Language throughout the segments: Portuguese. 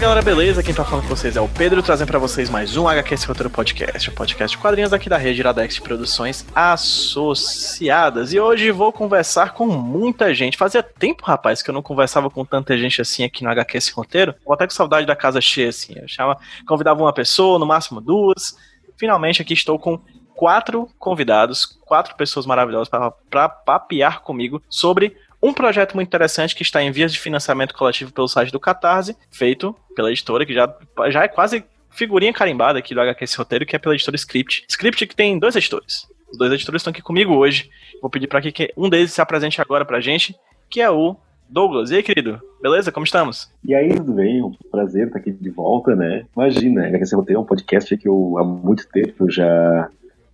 Galera, beleza? Quem tá falando com vocês é o Pedro, trazendo para vocês mais um HQ Esse Roteiro Podcast, o podcast de quadrinhos aqui da rede Iradex de Produções Associadas. E hoje vou conversar com muita gente. Fazia tempo, rapaz, que eu não conversava com tanta gente assim aqui no HQ Esse Roteiro. Vou até com saudade da casa cheia, assim. Eu chama, convidava uma pessoa, no máximo duas. Finalmente aqui estou com quatro convidados, quatro pessoas maravilhosas para papear comigo sobre um projeto muito interessante que está em vias de financiamento coletivo pelo site do Catarse, feito pela editora, que já, já é quase figurinha carimbada aqui do HQS Roteiro, que é pela editora Script. Script que tem dois editores. Os dois editores estão aqui comigo hoje. Vou pedir para que um deles se apresente agora pra gente, que é o Douglas. E aí, querido? Beleza? Como estamos? E aí, tudo bem? Um prazer estar aqui de volta, né? Imagina, HQS Roteiro é um podcast que eu há muito tempo já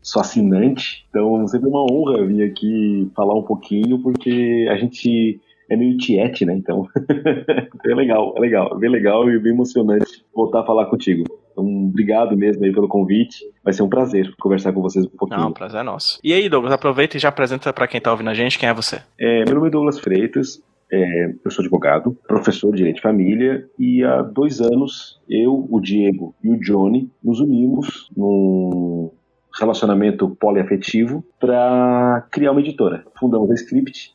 sou assinante, então sempre é uma honra vir aqui falar um pouquinho, porque a gente é meio tiete, né? Então é legal, é legal, é bem legal e bem emocionante voltar a falar contigo. Então, obrigado mesmo aí pelo convite. Vai ser um prazer conversar com vocês um pouquinho. Não, prazer é nosso. E aí, Douglas, aproveita e já apresenta para quem tá ouvindo a gente quem é você. É, meu nome é Douglas Freitas, é, eu sou advogado, professor de Direito de Família e há dois anos eu, o Diego e o Johnny nos unimos num relacionamento poliafetivo para criar uma editora. Fundamos a Script.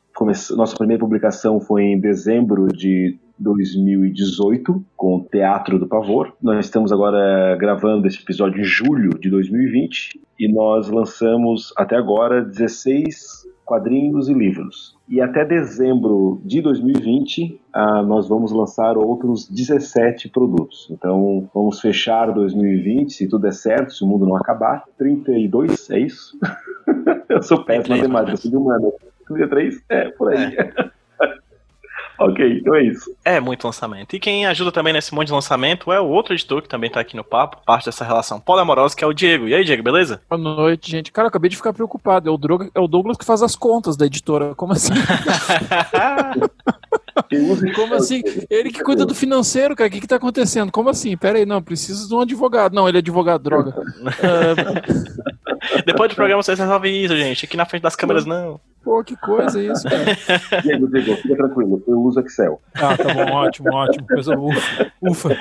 Nossa primeira publicação foi em dezembro de 2018 com o Teatro do Pavor. Nós estamos agora gravando esse episódio em julho de 2020 e nós lançamos até agora 16 quadrinhos e livros. E até dezembro de 2020, ah, nós vamos lançar outros 17 produtos. Então, vamos fechar 2020, se tudo der certo, se o mundo não acabar. 32, é isso? Eu sou péssimo em matemática, sou de humano. 33? É, por aí. É. Ok, então é isso. É muito lançamento. E quem ajuda também nesse monte de lançamento é o outro editor que também tá aqui no papo, parte dessa relação poliamorosa, que é o Diego. E aí, Diego, beleza? Boa noite, gente. Cara, eu acabei de ficar preocupado. É o, Droga, é o Douglas que faz as contas da editora. Como assim? Como assim? Ele que cuida do financeiro, cara. O que, que tá acontecendo? Como assim? Pera aí, não, preciso de um advogado. Não, ele é advogado, droga. Depois do programa vocês resolvem isso, gente. Aqui na frente das câmeras, não. Pô, que coisa isso, cara. Diego, Diego, fica tranquilo, eu uso Excel. Ah, tá bom, ótimo, ótimo. Coisa ufa. ufa.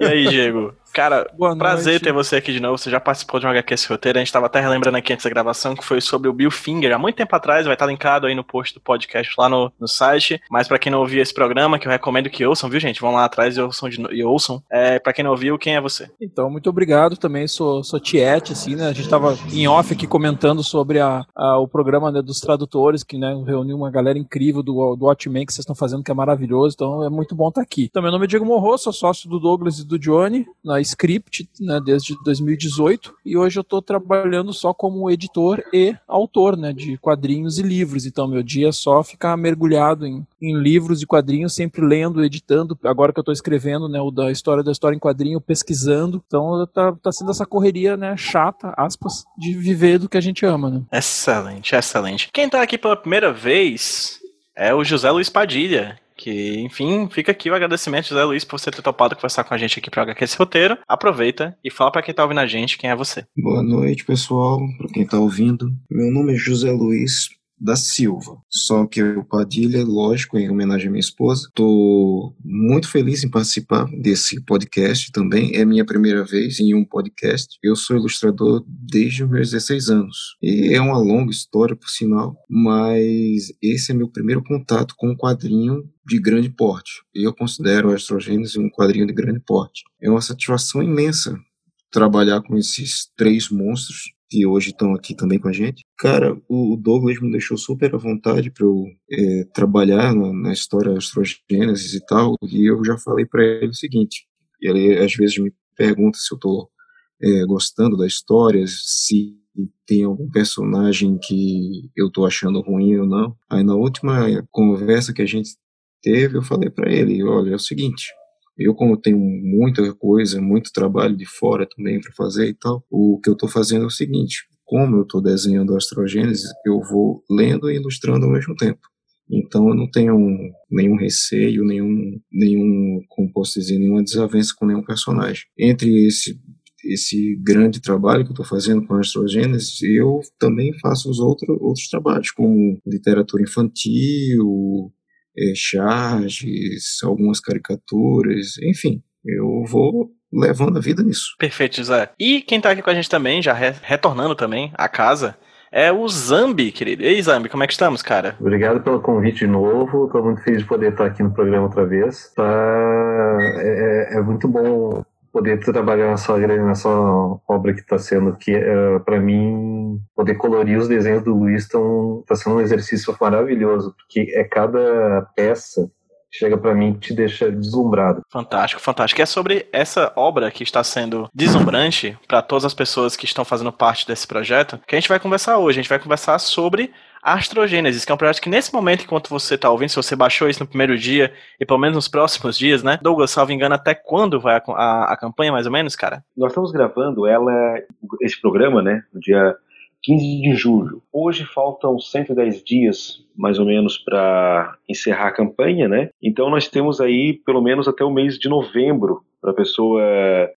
E aí, Diego? Cara, Boa prazer noite. ter você aqui de novo. Você já participou de um HQ esse roteiro. A gente estava até relembrando aqui antes da gravação que foi sobre o Bill Finger. Há muito tempo atrás, vai estar linkado aí no post do podcast lá no, no site. Mas para quem não ouviu esse programa, que eu recomendo que ouçam, viu, gente? Vão lá atrás e ouçam. De, e ouçam. É, para quem não ouviu, quem é você? Então, muito obrigado também. Sou, sou Tiete, assim, né? A gente estava em off aqui comentando sobre a, a o programa né, dos tradutores, que né, reuniu uma galera incrível do, do Watchmen que vocês estão fazendo, que é maravilhoso. Então, é muito bom estar aqui. Então, meu nome é Diego Morro, sou sócio do Douglas e do Johnny na Script né, desde 2018 e hoje eu estou trabalhando só como editor e autor né, de quadrinhos e livros. Então meu dia é só ficar mergulhado em, em livros e quadrinhos, sempre lendo, editando. Agora que eu estou escrevendo né, o da história da história em quadrinho, pesquisando. Então tá, tá sendo essa correria né, chata, aspas, de viver do que a gente ama. Né? Excelente, excelente. Quem está aqui pela primeira vez é o José Luiz Padilha, que, enfim, fica aqui o agradecimento, José Luiz, por você ter topado conversar com a gente aqui para HQ esse roteiro. Aproveita e fala para quem tá ouvindo a gente quem é você. Boa noite, pessoal, para quem tá ouvindo. Meu nome é José Luiz, da Silva. Só que o Padilha, lógico, em homenagem à minha esposa. Estou muito feliz em participar desse podcast também. É minha primeira vez em um podcast. Eu sou ilustrador desde os meus 16 anos. E é uma longa história, por sinal, mas esse é meu primeiro contato com um quadrinho de grande porte. Eu considero Astrogênese um quadrinho de grande porte. É uma satisfação imensa trabalhar com esses três monstros que hoje estão aqui também com a gente. Cara, o Douglas me deixou super à vontade para eu é, trabalhar na, na história astrogênesis e tal, e eu já falei para ele o seguinte, ele às vezes me pergunta se eu estou é, gostando da história, se tem algum personagem que eu estou achando ruim ou não. Aí na última conversa que a gente teve, eu falei para ele, olha, é o seguinte, eu como tenho muita coisa, muito trabalho de fora também para fazer e tal, o que eu estou fazendo é o seguinte, como eu estou desenhando a astrogênese, eu vou lendo e ilustrando ao mesmo tempo. Então eu não tenho nenhum receio, nenhum, nenhum, como posso dizer, nenhuma desavença com nenhum personagem. Entre esse esse grande trabalho que eu estou fazendo com a astrogênese, eu também faço os outro, outros trabalhos, como literatura infantil, é, charges, algumas caricaturas, enfim, eu vou levando a vida nisso. Perfeito, José. E quem está aqui com a gente também, já re retornando também à casa, é o Zambi, querido. Ei, Zambi, como é que estamos, cara? Obrigado pelo convite de novo. Estou muito feliz de poder estar aqui no programa outra vez. Tá... É, é, é muito bom poder trabalhar na sua, na sua obra que está sendo, que uh, para mim, poder colorir os desenhos do Luiz está sendo um exercício maravilhoso, porque é cada peça chega para mim te deixa deslumbrado. Fantástico, fantástico. É sobre essa obra que está sendo deslumbrante para todas as pessoas que estão fazendo parte desse projeto, que a gente vai conversar hoje. A gente vai conversar sobre Astrogênesis, que é um projeto que nesse momento, enquanto você está ouvindo, se você baixou isso no primeiro dia e pelo menos nos próximos dias, né? Douglas, salvo engano, até quando vai a, a, a campanha, mais ou menos, cara? Nós estamos gravando ela, esse programa, né, no dia 15 de julho. Hoje faltam 110 dias, mais ou menos, para encerrar a campanha, né? Então nós temos aí pelo menos até o mês de novembro para a pessoa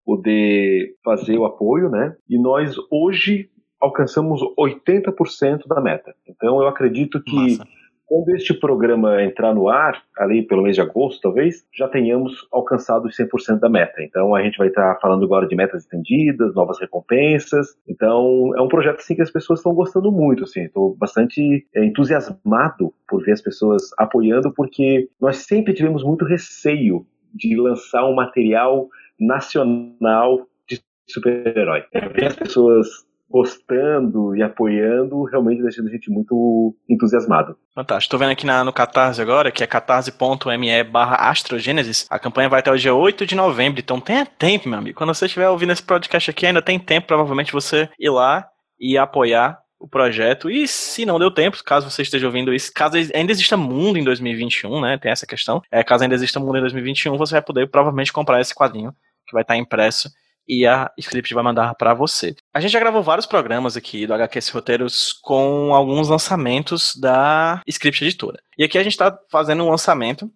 poder fazer o apoio, né? E nós hoje alcançamos 80% da meta. Então eu acredito que Massa quando este programa entrar no ar, ali pelo mês de agosto, talvez, já tenhamos alcançado os 100% da meta. Então a gente vai estar falando agora de metas estendidas, novas recompensas. Então é um projeto assim que as pessoas estão gostando muito, assim. Estou bastante é, entusiasmado por ver as pessoas apoiando, porque nós sempre tivemos muito receio de lançar um material nacional de super-herói. Ver as pessoas gostando e apoiando, realmente deixando a gente muito entusiasmado. Fantástico. Tô vendo aqui na, no Catarse agora, que é catarse.me barra astrogênesis. A campanha vai até o dia 8 de novembro, então tenha tempo, meu amigo. Quando você estiver ouvindo esse podcast aqui, ainda tem tempo, provavelmente, você ir lá e apoiar o projeto. E se não deu tempo, caso você esteja ouvindo isso, caso ainda exista mundo em 2021, né? Tem essa questão. É, caso ainda exista mundo em 2021, você vai poder provavelmente comprar esse quadrinho que vai estar impresso e a Script vai mandar para você. A gente já gravou vários programas aqui do HQS Roteiros com alguns lançamentos da Script Editora. E aqui a gente está fazendo um lançamento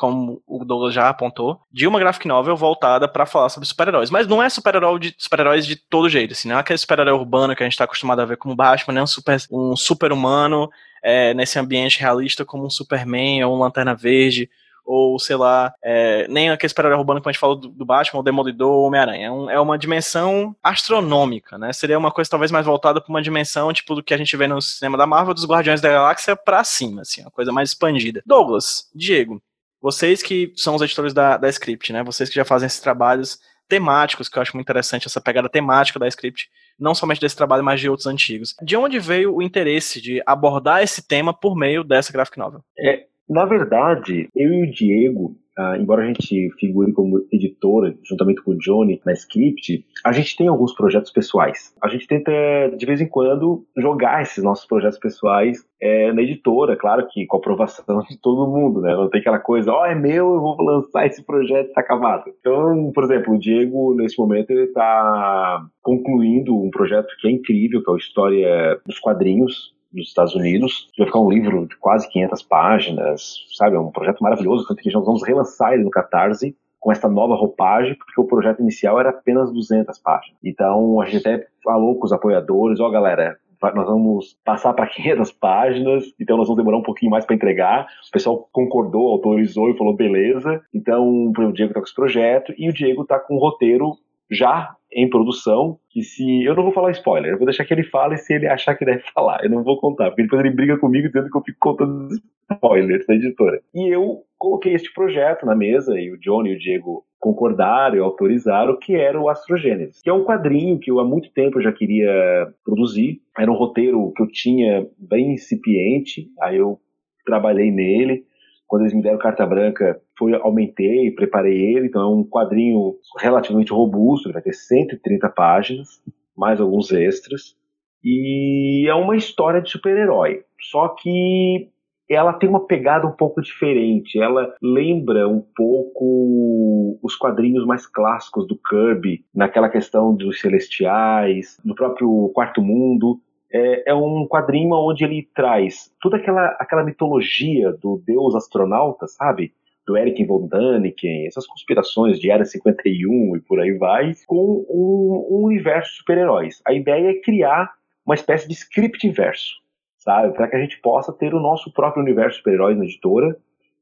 como o Douglas já apontou, de uma graphic novel voltada para falar sobre super-heróis. Mas não é super-herói de super-heróis de todo jeito, assim, não é aquele super-herói urbano que a gente está acostumado a ver como Batman, nem um super um super-humano é, nesse ambiente realista como um Superman ou um Lanterna Verde ou sei lá, é, nem aquele super-herói urbano que a gente falou do, do Batman, o Demolidor, o Homem-Aranha. É, um, é, uma dimensão astronômica, né? Seria uma coisa talvez mais voltada para uma dimensão tipo do que a gente vê no cinema da Marvel, dos Guardiões da Galáxia para cima, assim, uma coisa mais expandida. Douglas, Diego, vocês que são os editores da, da Script, né? Vocês que já fazem esses trabalhos temáticos, que eu acho muito interessante essa pegada temática da Script, não somente desse trabalho, mas de outros antigos. De onde veio o interesse de abordar esse tema por meio dessa graphic novel? É, na verdade, eu e o Diego, ah, embora a gente figure como editora, juntamente com o Johnny, na Script, a gente tem alguns projetos pessoais. A gente tenta, de vez em quando, jogar esses nossos projetos pessoais é, na editora, claro que com a aprovação de todo mundo, né? Não tem aquela coisa, ó, oh, é meu, eu vou lançar esse projeto, tá acabado. Então, por exemplo, o Diego, nesse momento, ele tá concluindo um projeto que é incrível, que é a História dos Quadrinhos, dos Estados Unidos. Vai ficar um livro de quase 500 páginas, sabe? É um projeto maravilhoso, tanto que nós vamos relançar ele no Catarse com essa nova roupagem, porque o projeto inicial era apenas 200 páginas. Então a gente até falou com os apoiadores, ó oh, galera, nós vamos passar para 500 páginas, então nós vamos demorar um pouquinho mais para entregar. O pessoal concordou, autorizou e falou beleza. Então o Diego está com esse projeto e o Diego está com um roteiro já em produção, que se. Eu não vou falar spoiler, eu vou deixar que ele fale se ele achar que deve falar. Eu não vou contar, porque depois ele briga comigo dizendo que eu fico contando spoilers da editora. E eu coloquei este projeto na mesa, e o Johnny e o Diego concordaram e autorizaram, que era o Astrogênesis, que é um quadrinho que eu há muito tempo já queria produzir. Era um roteiro que eu tinha bem incipiente, aí eu trabalhei nele. Quando eles me deram carta branca, foi, aumentei, preparei ele, então é um quadrinho relativamente robusto, ele vai ter 130 páginas, mais alguns extras, e é uma história de super-herói. Só que ela tem uma pegada um pouco diferente. Ela lembra um pouco os quadrinhos mais clássicos do Kirby, naquela questão dos celestiais, do próprio Quarto Mundo. É, é um quadrinho onde ele traz toda aquela, aquela mitologia do deus astronauta, sabe? Do Eric von Däniken, essas conspirações de Era 51 e por aí vai, com um, um universo de super-heróis. A ideia é criar uma espécie de script inverso, sabe? Para que a gente possa ter o nosso próprio universo de super-heróis na editora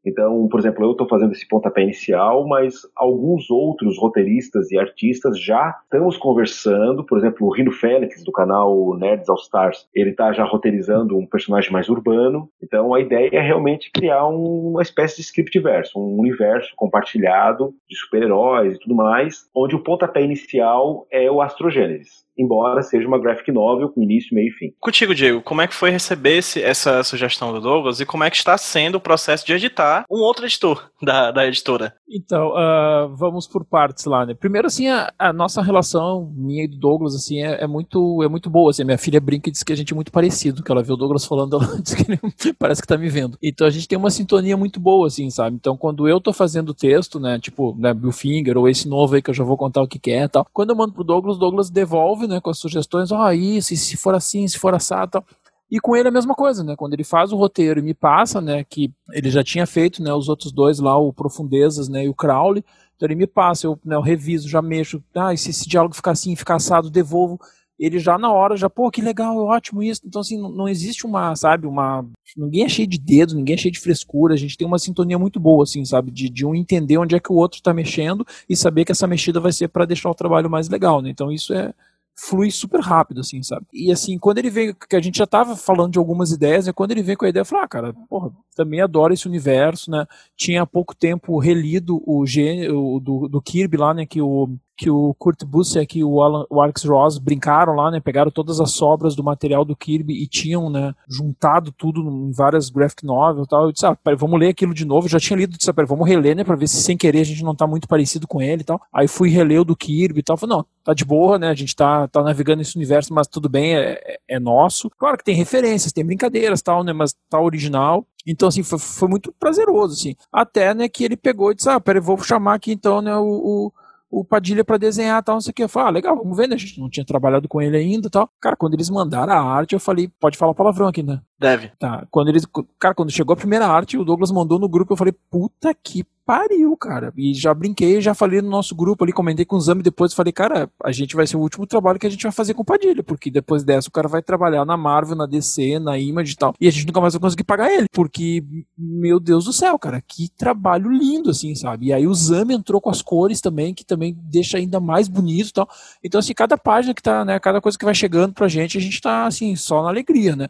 então, por exemplo, eu estou fazendo esse pontapé inicial, mas alguns outros roteiristas e artistas já estamos conversando. Por exemplo, o Rino Félix, do canal Nerds All Stars, ele está já roteirizando um personagem mais urbano. Então, a ideia é realmente criar uma espécie de script verso, um universo compartilhado de super-heróis e tudo mais, onde o pontapé inicial é o Astrogênesis embora seja uma graphic novel com início, meio e fim. Contigo, Diego, como é que foi receber esse, essa sugestão do Douglas e como é que está sendo o processo de editar um outro editor da, da editora? Então, uh, vamos por partes lá, né? Primeiro, assim, a, a, nossa relação, minha e do Douglas, assim, é, é, muito, é muito boa, assim, minha filha brinca e diz que a gente é muito parecido, que ela vê o Douglas falando, ela diz que ele parece que tá me vendo. Então, a gente tem uma sintonia muito boa, assim, sabe? Então, quando eu tô fazendo o texto, né, tipo, né, Bill Finger, ou esse novo aí que eu já vou contar o que é e tal, quando eu mando pro Douglas, o Douglas devolve, né, com as sugestões, ó, oh, isso, se for assim, se for assado tal. E com ele é a mesma coisa, né? Quando ele faz o roteiro e me passa, né, que ele já tinha feito, né, os outros dois lá, o Profundezas, né, e o Crowley, então ele me passa, eu, né, eu reviso, já mexo, ah, se esse diálogo ficar assim, ficar assado, devolvo. Ele já na hora, já, pô, que legal, ótimo isso. Então, assim, não, não existe uma, sabe, uma. Ninguém é cheio de dedo, ninguém é cheio de frescura. A gente tem uma sintonia muito boa, assim, sabe, de, de um entender onde é que o outro tá mexendo e saber que essa mexida vai ser para deixar o trabalho mais legal, né? Então, isso é, flui super rápido, assim, sabe? E assim, quando ele vem, que a gente já tava falando de algumas ideias, né? Quando ele vem com a ideia, eu falei, ah, cara, porra, também adoro esse universo, né? Tinha há pouco tempo relido o, gênero do, do Kirby lá, né? Que o que o Kurt Busiek e o, Alan, o Alex Ross brincaram lá, né? Pegaram todas as sobras do material do Kirby e tinham, né? Juntado tudo em várias graphic novels e tal. Eu disse, ah, pera, vamos ler aquilo de novo. Já tinha lido, disse, ah, pera, vamos reler, né? Pra ver se sem querer a gente não tá muito parecido com ele e tal. Aí fui reler o do Kirby e tal. Falei, não, tá de boa, né? A gente tá, tá navegando nesse universo, mas tudo bem, é, é, é nosso. Claro que tem referências, tem brincadeiras tal, né? Mas tá original. Então, assim, foi, foi muito prazeroso, assim. Até, né, que ele pegou e disse, ah, pera, vou chamar aqui então, né, o, o o Padilha para desenhar tal, não sei o que. Eu falei, ah, legal, vamos ver, né? A gente não tinha trabalhado com ele ainda tal. Cara, quando eles mandaram a arte, eu falei, pode falar palavrão aqui, né? Deve. Tá. Quando eles. Cara, quando chegou a primeira arte, o Douglas mandou no grupo, eu falei, puta que pariu, cara. E já brinquei, já falei no nosso grupo ali, comentei com o Zami depois, falei, cara, a gente vai ser o último trabalho que a gente vai fazer com o Padilha, porque depois dessa o cara vai trabalhar na Marvel, na DC, na Image e tal. E a gente nunca mais vai conseguir pagar ele, porque, meu Deus do céu, cara, que trabalho lindo, assim, sabe? E aí o Zami entrou com as cores também, que também deixa ainda mais bonito e tal. Então, assim, cada página que tá, né, cada coisa que vai chegando pra gente, a gente tá, assim, só na alegria, né?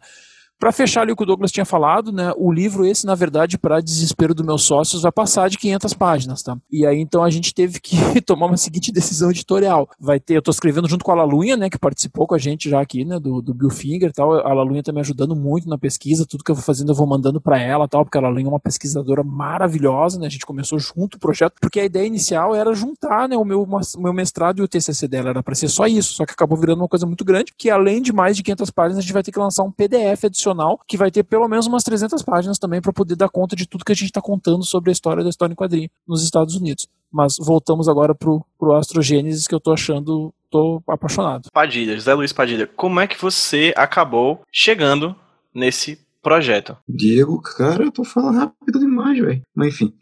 Para fechar ali o que o Douglas tinha falado, né, o livro esse, na verdade, para desespero dos meus sócios, vai passar de 500 páginas, tá? E aí, então, a gente teve que tomar uma seguinte decisão editorial. Vai ter, eu tô escrevendo junto com a Lalunha, né, que participou com a gente já aqui, né, do, do Bill Finger e tal. A Lalunha tá me ajudando muito na pesquisa, tudo que eu vou fazendo eu vou mandando para ela tal, porque a Lalunha é uma pesquisadora maravilhosa, né, a gente começou junto o projeto, porque a ideia inicial era juntar, né, o meu, o meu mestrado e o TCC dela, era para ser só isso, só que acabou virando uma coisa muito grande, que além de mais de 500 páginas, a gente vai ter que lançar um PDF adicional que vai ter pelo menos umas 300 páginas também para poder dar conta de tudo que a gente está contando sobre a história da história em quadrinho nos Estados Unidos. Mas voltamos agora pro, pro Astrogênesis que eu tô achando, tô apaixonado. Padilha, José Luiz Padilha, como é que você acabou chegando nesse projeto? Diego, cara, eu tô falando rápido demais, velho. Mas enfim.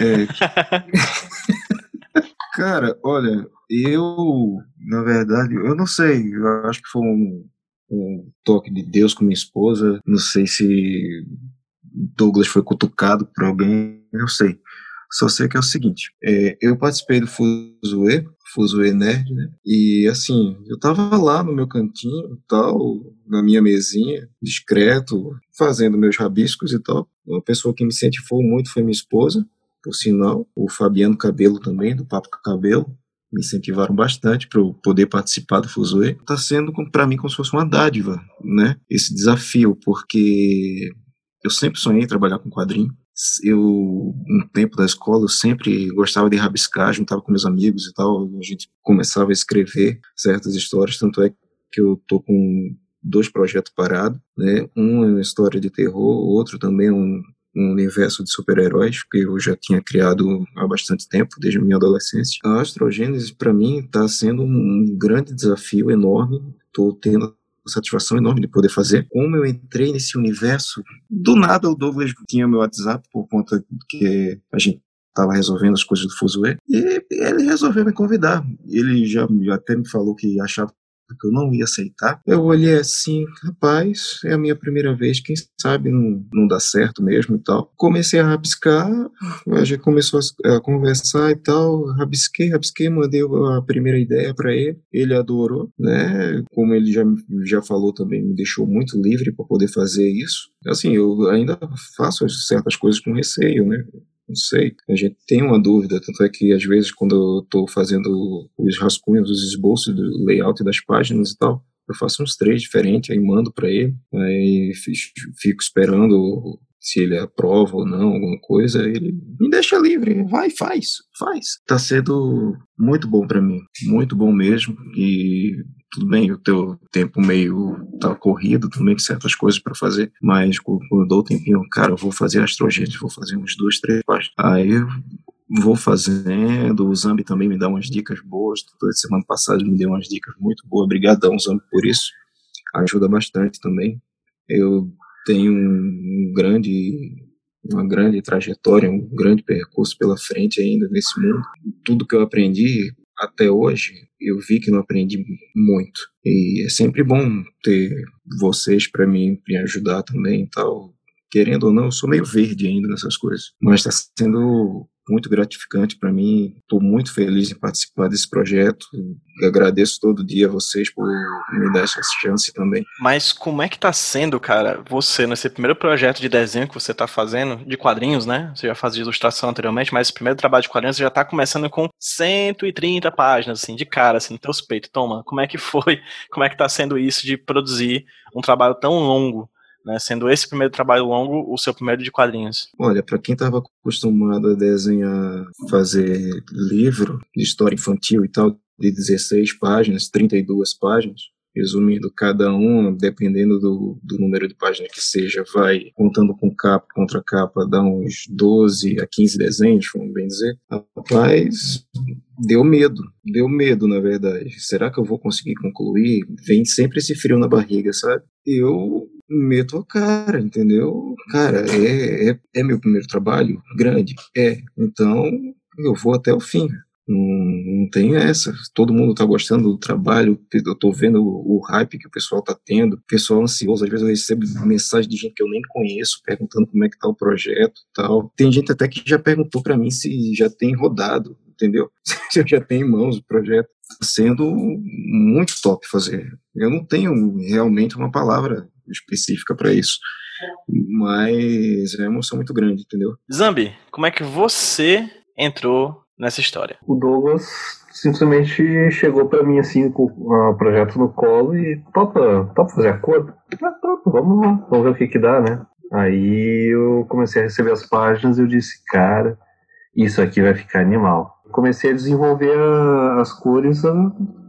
É... cara, olha, eu, na verdade, eu não sei, eu acho que foi um, um toque de Deus com minha esposa. Não sei se Douglas foi cutucado por alguém, não sei. Só sei que é o seguinte, é, eu participei do Fuzue, Fuzue Nerd, né? E assim, eu tava lá no meu cantinho tal, na minha mesinha, discreto, fazendo meus rabiscos e tal. Uma pessoa que me incentivou muito foi minha esposa, por sinal, o Fabiano Cabelo também, do Papo Cabelo me incentivaram bastante para eu poder participar do Fuzue. Está sendo para mim como se fosse uma dádiva, né? Esse desafio, porque eu sempre sonhei em trabalhar com quadrinho. Eu, no tempo da escola, eu sempre gostava de rabiscar, juntava com meus amigos e tal, a gente começava a escrever certas histórias, tanto é que eu tô com dois projetos parados, né? Um é uma história de terror, outro também é um, um universo de super-heróis que eu já tinha criado há bastante tempo, desde minha adolescência. A astrogênese, para mim, está sendo um grande desafio enorme. Estou tendo satisfação enorme de poder fazer. Como eu entrei nesse universo, do nada o Douglas tinha meu WhatsApp por conta que a gente estava resolvendo as coisas do Fuzue, e ele resolveu me convidar. Ele já até me falou que achava que eu não ia aceitar. Eu olhei assim, rapaz, é a minha primeira vez, quem sabe não, não dá certo mesmo e tal. Comecei a rabiscar, a gente começou a, a conversar e tal, rabisquei, rabisquei, mandei a primeira ideia para ele, ele adorou, né? Como ele já, já falou também, me deixou muito livre para poder fazer isso. Assim, eu ainda faço certas coisas com receio, né? Não sei. A gente tem uma dúvida, tanto é que às vezes quando eu estou fazendo os rascunhos, os esboços do layout das páginas e tal, eu faço uns três diferentes, aí mando para ele, aí fico esperando se ele aprova ou não alguma coisa, ele me deixa livre, vai, faz, faz. Tá sendo muito bom para mim, muito bom mesmo e tudo bem, o teu tempo meio tá corrido, também tem certas coisas para fazer, mas quando eu dou o tempinho, cara, eu vou fazer astrogênese, vou fazer uns dois, três páginas. Aí eu vou fazendo, o Zambi também me dá umas dicas boas, toda semana passada me deu umas dicas muito boas, obrigadão Zambi por isso, ajuda bastante também. Eu tenho um grande uma grande trajetória, um grande percurso pela frente ainda nesse mundo. Tudo que eu aprendi até hoje, eu vi que não aprendi muito. E é sempre bom ter vocês para mim me ajudar também e tal. Querendo ou não, eu sou meio verde ainda nessas coisas. Mas está sendo muito gratificante para mim. Estou muito feliz em participar desse projeto. Eu agradeço todo dia a vocês por me dar essa chance também. Mas como é que tá sendo, cara, você nesse primeiro projeto de desenho que você tá fazendo, de quadrinhos, né? Você já fazia ilustração anteriormente, mas esse primeiro trabalho de quadrinhos você já tá começando com 130 páginas, assim, de cara, assim, no teus peitos. Toma, como é que foi? Como é que tá sendo isso de produzir um trabalho tão longo? Né? Sendo esse primeiro trabalho longo o seu primeiro de quadrinhos. Olha, para quem estava acostumado a desenhar, fazer livro de história infantil e tal, de 16 páginas, 32 páginas, resumindo cada um, dependendo do, do número de páginas que seja, vai contando com capa contra capa, dá uns 12 a 15 desenhos, vamos bem dizer. Rapaz, deu medo, deu medo na verdade. Será que eu vou conseguir concluir? Vem sempre esse frio na barriga, sabe? Eu meto a cara, entendeu? Cara, é, é, é meu primeiro trabalho grande? É. Então eu vou até o fim. Não, não tem essa. Todo mundo tá gostando do trabalho. Eu tô vendo o, o hype que o pessoal tá tendo. Pessoal ansioso. Às vezes eu recebo mensagem de gente que eu nem conheço perguntando como é que tá o projeto tal. Tem gente até que já perguntou para mim se já tem rodado, entendeu? se eu já tenho em mãos o projeto. Tá sendo muito top fazer. Eu não tenho realmente uma palavra específica para isso. Mas é uma emoção muito grande, entendeu? Zambi, como é que você entrou nessa história? O Douglas simplesmente chegou para mim assim com o projeto no colo e topa, topa fazer acordo? Ah, topa, vamos lá, vamos ver o que que dá, né? Aí eu comecei a receber as páginas e eu disse, cara, isso aqui vai ficar animal. Comecei a desenvolver as cores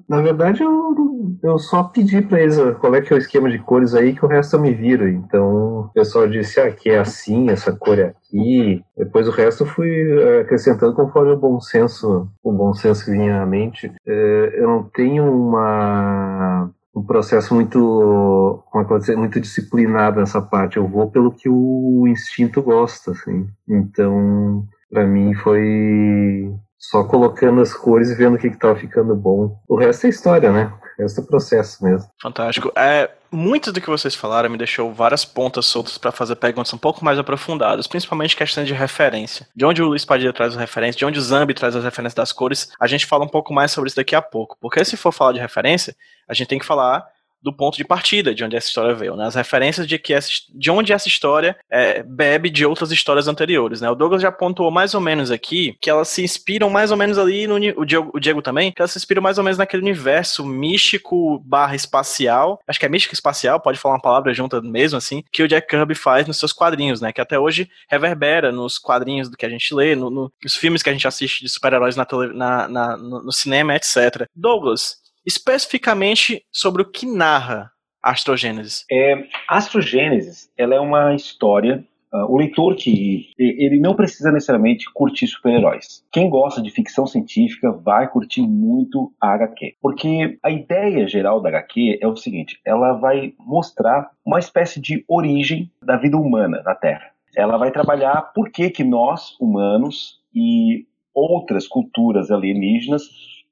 na verdade, eu, eu só pedi para eles qual é que é o esquema de cores aí, que o resto eu me viro. Então, o pessoal disse, ah, aqui é assim, essa cor é aqui. Depois o resto eu fui eh, acrescentando conforme o bom senso, o bom senso vinha à mente. Eh, eu não tenho uma um processo muito, como é que dizer, muito disciplinado nessa parte. Eu vou pelo que o instinto gosta, assim. Então, para mim foi só colocando as cores e vendo o que, que ficando bom. O resto é história, né? O resto é processo mesmo. Fantástico. É, muito do que vocês falaram me deixou várias pontas soltas para fazer perguntas um pouco mais aprofundadas, principalmente questões de referência. De onde o Luiz Padilha traz as referências, de onde o Zambi traz as referências das cores, a gente fala um pouco mais sobre isso daqui a pouco. Porque se for falar de referência, a gente tem que falar do ponto de partida de onde essa história veio, né? As referências de que essa, de onde essa história é, bebe de outras histórias anteriores, né? O Douglas já pontuou mais ou menos aqui que elas se inspiram mais ou menos ali no o Diego, o Diego também, que elas se inspiram mais ou menos naquele universo místico barra espacial, acho que é místico espacial, pode falar uma palavra junta mesmo assim, que o Jack Kirby faz nos seus quadrinhos, né? Que até hoje reverbera nos quadrinhos do que a gente lê, no, no, nos filmes que a gente assiste de super-heróis na, na, na, no, no cinema, etc. Douglas, especificamente sobre o que narra Astrogênesis? É, Astrogênesis, ela é uma história Uh, o leitor que ele não precisa necessariamente curtir super-heróis. Quem gosta de ficção científica vai curtir muito a HQ, porque a ideia geral da HQ é o seguinte: ela vai mostrar uma espécie de origem da vida humana na Terra. Ela vai trabalhar por que que nós humanos e outras culturas alienígenas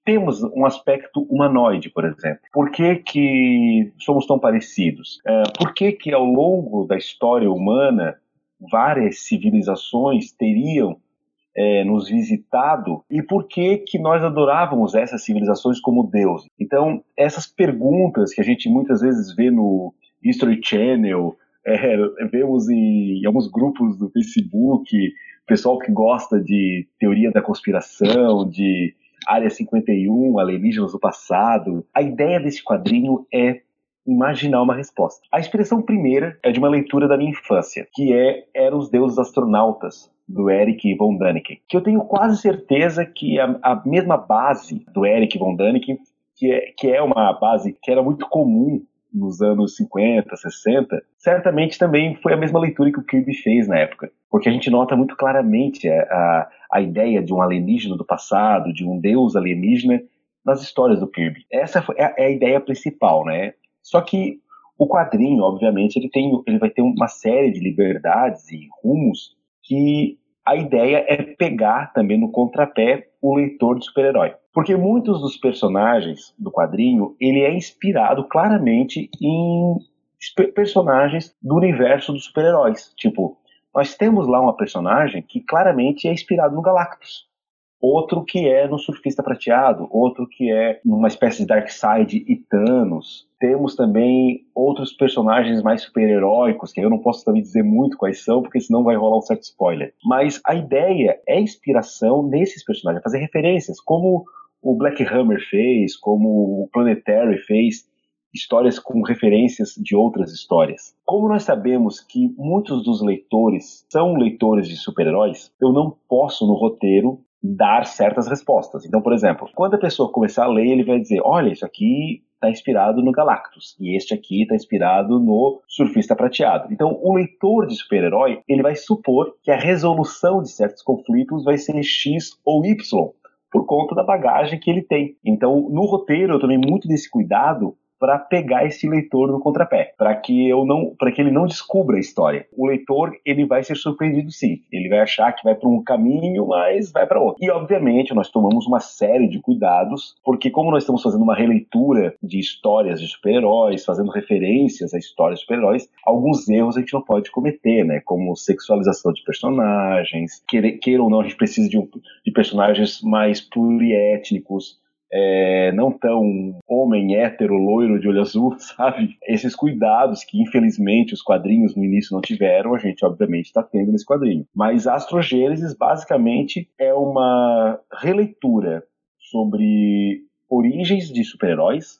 temos um aspecto humanoide, por exemplo. Por que, que somos tão parecidos? É, por que, que ao longo da história humana várias civilizações teriam é, nos visitado e por que que nós adorávamos essas civilizações como Deus. Então, essas perguntas que a gente muitas vezes vê no History Channel, é, vemos em, em alguns grupos do Facebook, pessoal que gosta de teoria da conspiração, de Área 51, alienígenas do passado. A ideia desse quadrinho é imaginar uma resposta. A inspiração primeira é de uma leitura da minha infância, que é Eram os Deuses Astronautas, do Eric von Däniken, que eu tenho quase certeza que a, a mesma base do Eric von Däniken, que é, que é uma base que era muito comum nos anos 50, 60, certamente também foi a mesma leitura que o Kirby fez na época. Porque a gente nota muito claramente a, a, a ideia de um alienígena do passado, de um deus alienígena, nas histórias do Kirby. Essa é a, é a ideia principal, né? Só que o quadrinho, obviamente, ele, tem, ele vai ter uma série de liberdades e rumos que a ideia é pegar também no contrapé o leitor de super-herói. Porque muitos dos personagens do quadrinho, ele é inspirado claramente em personagens do universo dos super-heróis. Tipo, nós temos lá uma personagem que claramente é inspirado no Galactus outro que é no Surfista Prateado, outro que é numa espécie de Darkseid e Thanos. Temos também outros personagens mais super-heróicos, que eu não posso também dizer muito quais são, porque senão vai rolar um certo spoiler. Mas a ideia é inspiração nesses personagens, fazer referências, como o Black Hammer fez, como o Planetary fez, histórias com referências de outras histórias. Como nós sabemos que muitos dos leitores são leitores de super-heróis, eu não posso no roteiro dar certas respostas. Então, por exemplo, quando a pessoa começar a ler, ele vai dizer: olha, isso aqui está inspirado no Galactus e este aqui está inspirado no Surfista Prateado. Então, o leitor de super-herói ele vai supor que a resolução de certos conflitos vai ser X ou Y por conta da bagagem que ele tem. Então, no roteiro eu tomei muito desse cuidado para pegar esse leitor no contrapé, para que eu não, para que ele não descubra a história. O leitor ele vai ser surpreendido sim, ele vai achar que vai para um caminho, mas vai para outro. E obviamente nós tomamos uma série de cuidados, porque como nós estamos fazendo uma releitura de histórias de super-heróis, fazendo referências a histórias de super-heróis, alguns erros a gente não pode cometer, né? Como sexualização de personagens, queira ou não a gente precisa de, um, de personagens mais pluriétnicos é, não tão homem hétero, loiro de olho azul, sabe? Esses cuidados que, infelizmente, os quadrinhos no início não tiveram, a gente, obviamente, está tendo nesse quadrinho. Mas Astrogênesis, basicamente, é uma releitura sobre origens de super-heróis,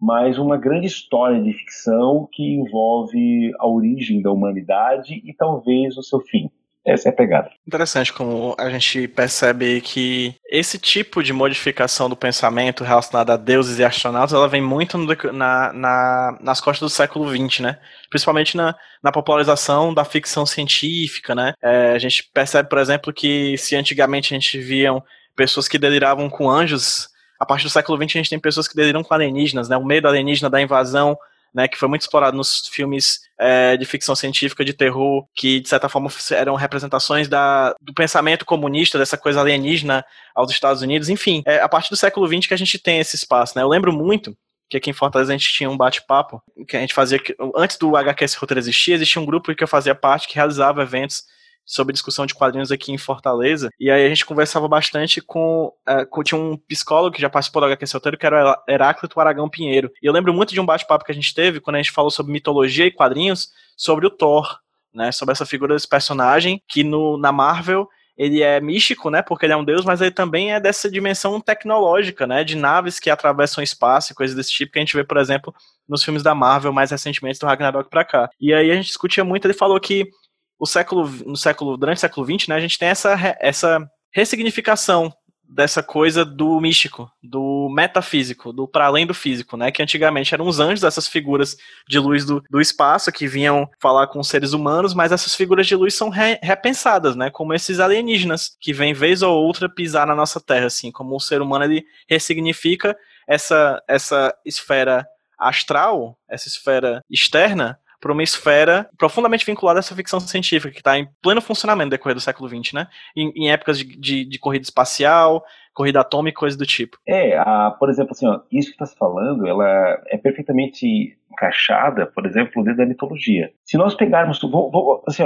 mas uma grande história de ficção que envolve a origem da humanidade e talvez o seu fim. Essa é a pegada. Interessante como a gente percebe que esse tipo de modificação do pensamento relacionado a deuses e astronautas, ela vem muito no, na, na, nas costas do século XX, né? Principalmente na, na popularização da ficção científica, né? É, a gente percebe, por exemplo, que se antigamente a gente viam pessoas que deliravam com anjos, a partir do século XX a gente tem pessoas que deliram com alienígenas, né? O medo alienígena da invasão né, que foi muito explorado nos filmes é, de ficção científica, de terror, que de certa forma eram representações da, do pensamento comunista, dessa coisa alienígena aos Estados Unidos. Enfim, é a partir do século XX que a gente tem esse espaço. Né? Eu lembro muito que aqui em Fortaleza a gente tinha um bate-papo que a gente fazia antes do HQS Roteiro existir, existia um grupo que eu fazia parte que realizava eventos sobre discussão de quadrinhos aqui em Fortaleza. E aí a gente conversava bastante com. Uh, com tinha um psicólogo que já participou do HQ Solteiro, que era Heráclito Aragão Pinheiro. E eu lembro muito de um bate-papo que a gente teve quando a gente falou sobre mitologia e quadrinhos, sobre o Thor. Né, sobre essa figura desse personagem que no, na Marvel ele é místico, né, porque ele é um deus, mas ele também é dessa dimensão tecnológica, né, de naves que atravessam espaço e coisas desse tipo que a gente vê, por exemplo, nos filmes da Marvel mais recentemente do Ragnarok para cá. E aí a gente discutia muito, ele falou que o século, no século, durante o século XX, né, a gente tem essa, essa ressignificação dessa coisa do místico, do metafísico, do para além do físico, né? Que antigamente eram os anjos, essas figuras de luz do, do espaço que vinham falar com os seres humanos, mas essas figuras de luz são re, repensadas, né? Como esses alienígenas que vêm vez ou outra pisar na nossa Terra, assim, como o ser humano ele ressignifica essa essa esfera astral, essa esfera externa, para uma esfera profundamente vinculada a essa ficção científica, que está em pleno funcionamento no decorrer do século XX, né? Em, em épocas de, de, de, corrida espacial, corrida atômica, coisas do tipo. É, a, por exemplo, assim, ó, isso que está se falando, ela é perfeitamente encaixada, por exemplo, dentro da mitologia. Se nós pegarmos, vou, vou, assim,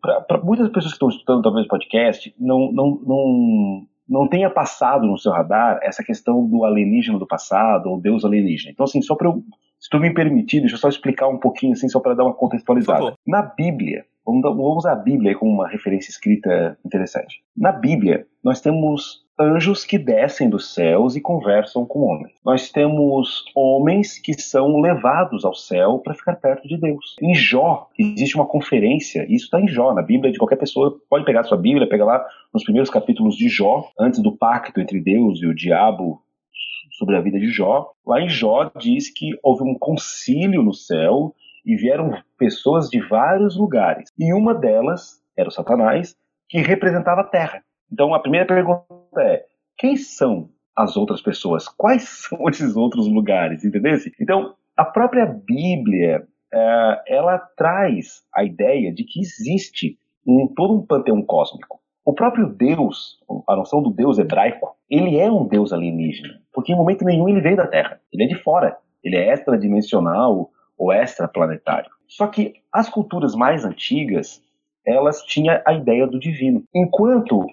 para muitas pessoas que estão escutando talvez o podcast, não, não, não não tenha passado no seu radar essa questão do alienígena do passado, ou Deus alienígena. Então, assim, só para eu, se tu me permitir, deixa eu só explicar um pouquinho, assim, só para dar uma contextualizada. Na Bíblia, vamos, vamos usar a Bíblia como uma referência escrita interessante. Na Bíblia, nós temos anjos que descem dos céus e conversam com homens. Nós temos homens que são levados ao céu para ficar perto de Deus. Em Jó, existe uma conferência, isso está em Jó, na Bíblia de qualquer pessoa, pode pegar a sua Bíblia, pega lá nos primeiros capítulos de Jó, antes do pacto entre Deus e o diabo sobre a vida de Jó. Lá em Jó diz que houve um concílio no céu e vieram pessoas de vários lugares. E uma delas era o Satanás, que representava a terra. Então a primeira pergunta é: quem são as outras pessoas? Quais são esses outros lugares? Entendeu? Então a própria Bíblia é, ela traz a ideia de que existe um, todo um panteão cósmico. O próprio Deus, a noção do Deus hebraico, ele é um Deus alienígena, porque em momento nenhum ele veio da Terra. Ele é de fora. Ele é extradimensional ou extraplanetário. Só que as culturas mais antigas, elas tinham a ideia do divino. Enquanto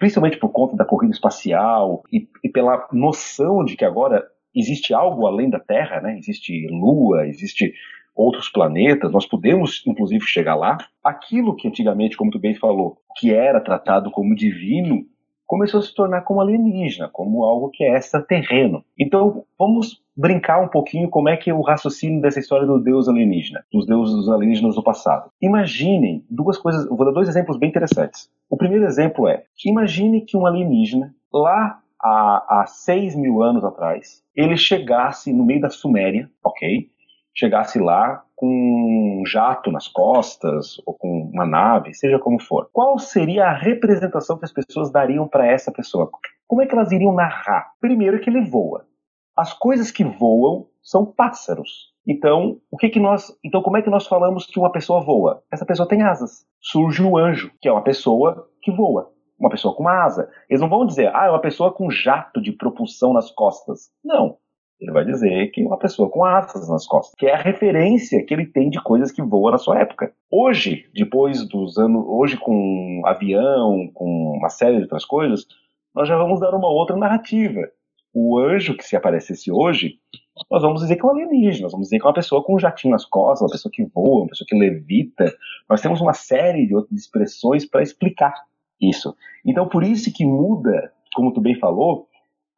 principalmente por conta da corrida espacial e, e, pela noção de que agora existe algo além da Terra, né? Existe Lua, existe outros planetas, nós podemos inclusive chegar lá. Aquilo que antigamente, como tu bem falou, que era tratado como divino, começou a se tornar como alienígena, como algo que é extraterreno. Então, vamos brincar um pouquinho como é que é o raciocínio dessa história do deus alienígena, dos deuses alienígenas do passado. Imaginem duas coisas, vou dar dois exemplos bem interessantes. O primeiro exemplo é, imagine que um alienígena, lá há, há 6 mil anos atrás, ele chegasse no meio da Suméria, ok? Chegasse lá com um jato nas costas ou com uma nave, seja como for. Qual seria a representação que as pessoas dariam para essa pessoa? Como é que elas iriam narrar? Primeiro que ele voa. As coisas que voam são pássaros. Então, o que que nós, então como é que nós falamos que uma pessoa voa? Essa pessoa tem asas. Surge o anjo, que é uma pessoa que voa uma pessoa com uma asa. Eles não vão dizer, ah, é uma pessoa com jato de propulsão nas costas. Não. Ele vai dizer que uma pessoa com asas nas costas, que é a referência que ele tem de coisas que voam na sua época. Hoje, depois dos anos, hoje com avião, com uma série de outras coisas, nós já vamos dar uma outra narrativa. O anjo que se aparecesse hoje, nós vamos dizer que é um alienígena, nós vamos dizer que é uma pessoa com um jatinho nas costas, uma pessoa que voa, uma pessoa que levita. Nós temos uma série de outras expressões para explicar isso. Então, por isso que muda, como tu bem falou,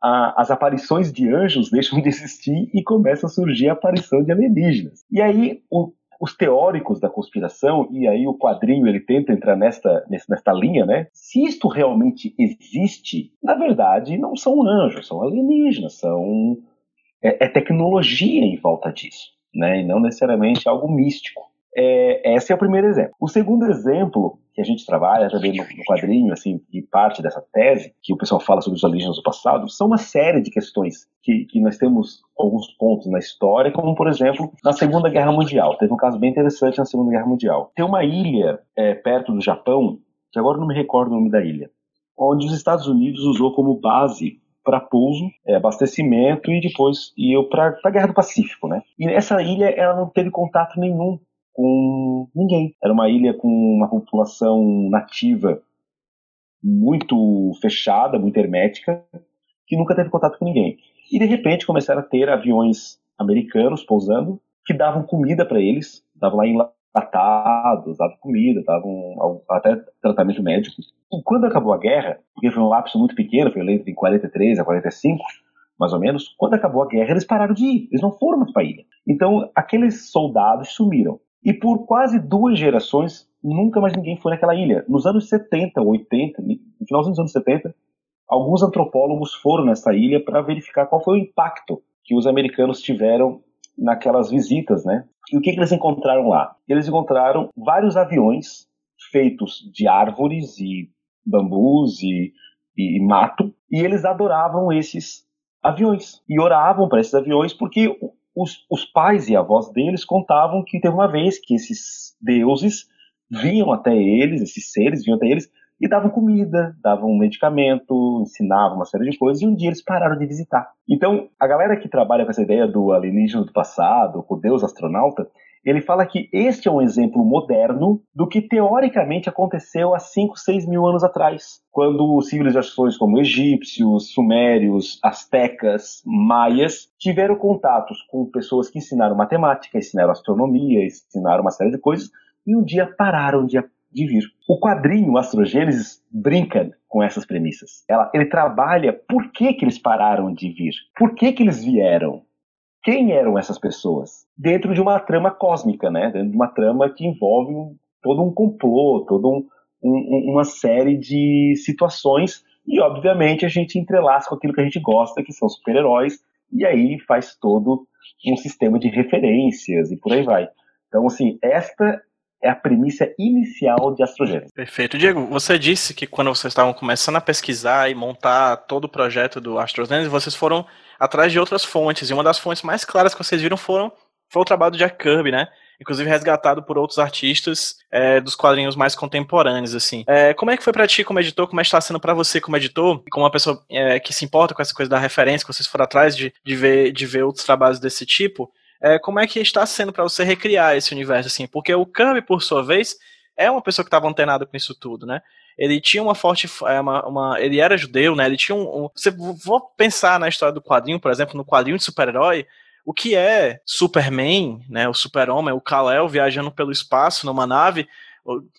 a, as aparições de anjos deixam de existir e começa a surgir a aparição de alienígenas. E aí o, os teóricos da conspiração, e aí o quadrinho ele tenta entrar nesta, nesta linha, né? Se isto realmente existe, na verdade não são anjos, são alienígenas, são é, é tecnologia em volta disso, né? E não necessariamente algo místico. É, esse é o primeiro exemplo. O segundo exemplo que a gente trabalha também no, no quadrinho, assim, e parte dessa tese, que o pessoal fala sobre os alienígenas do passado, são uma série de questões que, que nós temos alguns pontos na história, como, por exemplo, na Segunda Guerra Mundial. Teve um caso bem interessante na Segunda Guerra Mundial. Tem uma ilha é, perto do Japão, que agora não me recordo o nome da ilha, onde os Estados Unidos usou como base para pouso, é, abastecimento e depois para a Guerra do Pacífico, né? E essa ilha ela não teve contato nenhum com ninguém. Era uma ilha com uma população nativa muito fechada, muito hermética, que nunca teve contato com ninguém. E de repente começaram a ter aviões americanos pousando que davam comida para eles, davam lá enlatados, davam comida, davam até tratamento médico. E quando acabou a guerra, porque foi um lapso muito pequeno, foi entre 43 a 45, mais ou menos, quando acabou a guerra, eles pararam de ir, eles não foram mais para a ilha. Então, aqueles soldados sumiram. E por quase duas gerações, nunca mais ninguém foi naquela ilha. Nos anos 70, 80, no finalzinho dos anos 70, alguns antropólogos foram nessa ilha para verificar qual foi o impacto que os americanos tiveram naquelas visitas, né? E o que, que eles encontraram lá? Eles encontraram vários aviões feitos de árvores e bambus e, e, e mato, e eles adoravam esses aviões e oravam para esses aviões porque os, os pais e avós deles contavam que teve uma vez que esses deuses vinham até eles, esses seres vinham até eles e davam comida, davam medicamento, ensinavam uma série de coisas, e um dia eles pararam de visitar. Então, a galera que trabalha com essa ideia do alienígena do passado, com o deus astronauta, ele fala que este é um exemplo moderno do que teoricamente aconteceu há 5, 6 mil anos atrás, quando civilizações como egípcios, sumérios, astecas, maias tiveram contatos com pessoas que ensinaram matemática, ensinaram astronomia, ensinaram uma série de coisas, e um dia pararam de de vir. O quadrinho Astrogênesis brinca com essas premissas. Ela, ele trabalha por que, que eles pararam de vir, por que, que eles vieram, quem eram essas pessoas, dentro de uma trama cósmica, né? dentro de uma trama que envolve um, todo um complô, toda um, um, uma série de situações, e obviamente a gente entrelaça com aquilo que a gente gosta, que são super-heróis, e aí faz todo um sistema de referências e por aí vai. Então, assim, esta é a premissa inicial de astrogênese. Perfeito. Diego, você disse que quando vocês estavam começando a pesquisar e montar todo o projeto do astrogênese, vocês foram atrás de outras fontes, e uma das fontes mais claras que vocês viram foram, foi o trabalho do Jack Kirby, né? Inclusive resgatado por outros artistas é, dos quadrinhos mais contemporâneos, assim. É, como é que foi para ti como editor? Como é que está sendo para você como editor? Como uma pessoa é, que se importa com essa coisa da referência, que vocês foram atrás de, de, ver, de ver outros trabalhos desse tipo? É, como é que está sendo para você recriar esse universo, assim? Porque o Kirby, por sua vez, é uma pessoa que estava antenada com isso tudo, né? Ele tinha uma forte, é, uma, uma, ele era judeu, né? Ele tinha um, um, você vou pensar na história do quadrinho, por exemplo, no quadrinho de super-herói, o que é Superman, né? O Super-Homem, o Kal-El viajando pelo espaço numa nave,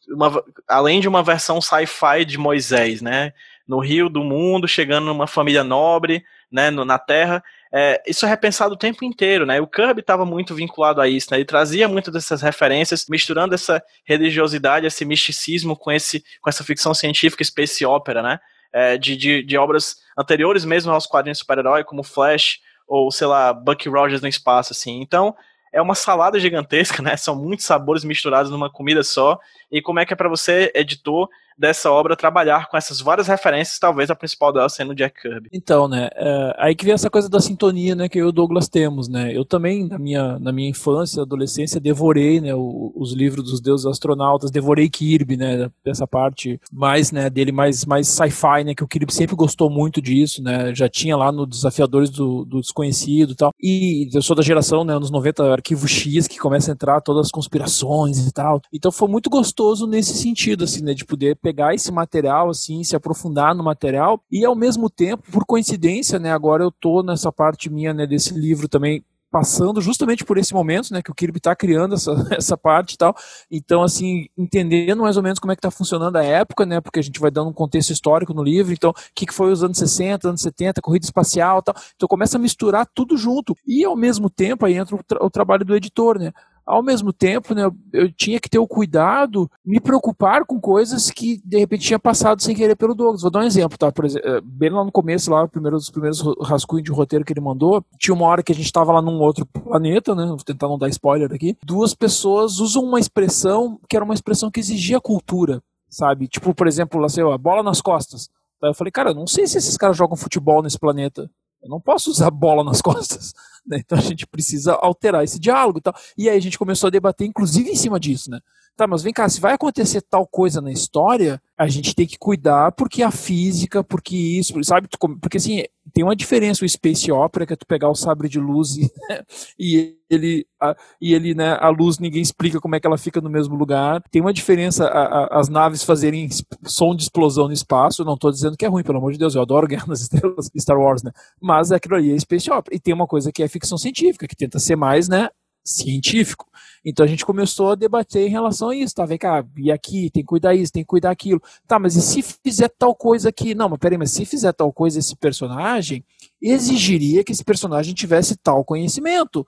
uma, além de uma versão sci-fi de Moisés, né? No rio do mundo, chegando numa família nobre, né? No, na Terra, é, isso é repensado o tempo inteiro, né? O Kirby estava muito vinculado a isso, né? Ele trazia muitas dessas referências, misturando essa religiosidade, esse misticismo com, esse, com essa ficção científica space opera, né? É, de, de, de, obras anteriores mesmo aos quadrinhos super-herói, como Flash, ou, sei lá, Bucky Rogers no espaço, assim. Então, é uma salada gigantesca, né? São muitos sabores misturados numa comida só. E como é que é para você, editor, dessa obra trabalhar com essas várias referências, talvez a principal delas sendo Jack Kirby. Então, né, é, aí que vem essa coisa da sintonia, né, que eu e o Douglas temos, né, eu também, na minha, na minha infância, adolescência, devorei, né, o, os livros dos deuses astronautas, devorei Kirby, né, essa parte mais, né, dele mais, mais sci-fi, né, que o Kirby sempre gostou muito disso, né, já tinha lá no Desafiadores do, do Desconhecido e tal, e eu sou da geração, né, anos 90, Arquivo X, que começa a entrar todas as conspirações e tal, então foi muito gostoso nesse sentido, assim, né, de poder pegar esse material, assim, se aprofundar no material e ao mesmo tempo, por coincidência, né, agora eu tô nessa parte minha, né, desse livro também passando justamente por esse momento, né, que o Kirby está criando essa, essa parte e tal. Então, assim, entendendo mais ou menos como é que está funcionando a época, né, porque a gente vai dando um contexto histórico no livro, então, o que, que foi os anos 60, anos 70, corrida espacial tal. Então, começa a misturar tudo junto. E, ao mesmo tempo, aí entra o, tra o trabalho do editor, né, ao mesmo tempo, né, eu tinha que ter o cuidado, me preocupar com coisas que de repente tinha passado sem querer pelo Douglas. Vou dar um exemplo, tá? Por exemplo, eh, bem lá no começo, lá, primeiro, os primeiros rascunhos de roteiro que ele mandou, tinha uma hora que a gente estava lá num outro planeta, né? Vou tentar não dar spoiler aqui. Duas pessoas usam uma expressão que era uma expressão que exigia cultura, sabe? Tipo, por exemplo, lá, sei lá, bola nas costas. Eu falei, cara, não sei se esses caras jogam futebol nesse planeta. Eu não posso usar bola nas costas. Né? Então a gente precisa alterar esse diálogo e tal. E aí a gente começou a debater, inclusive, em cima disso, né? Tá, mas vem cá, se vai acontecer tal coisa na história, a gente tem que cuidar porque a física, porque isso, sabe? Porque assim, tem uma diferença o Space Opera, que é tu pegar o sabre de luz e, e ele, a, e ele, né, a luz ninguém explica como é que ela fica no mesmo lugar. Tem uma diferença a, a, as naves fazerem som de explosão no espaço, não estou dizendo que é ruim, pelo amor de Deus, eu adoro Guerra nas Estrelas, Star Wars, né? Mas aquilo ali é Space Opera. E tem uma coisa que é ficção científica, que tenta ser mais, né, científico. Então a gente começou a debater em relação a isso, tá? Vem cá, e aqui, tem que cuidar isso, tem que cuidar aquilo. Tá, mas e se fizer tal coisa aqui? Não, mas peraí, mas se fizer tal coisa esse personagem, exigiria que esse personagem tivesse tal conhecimento.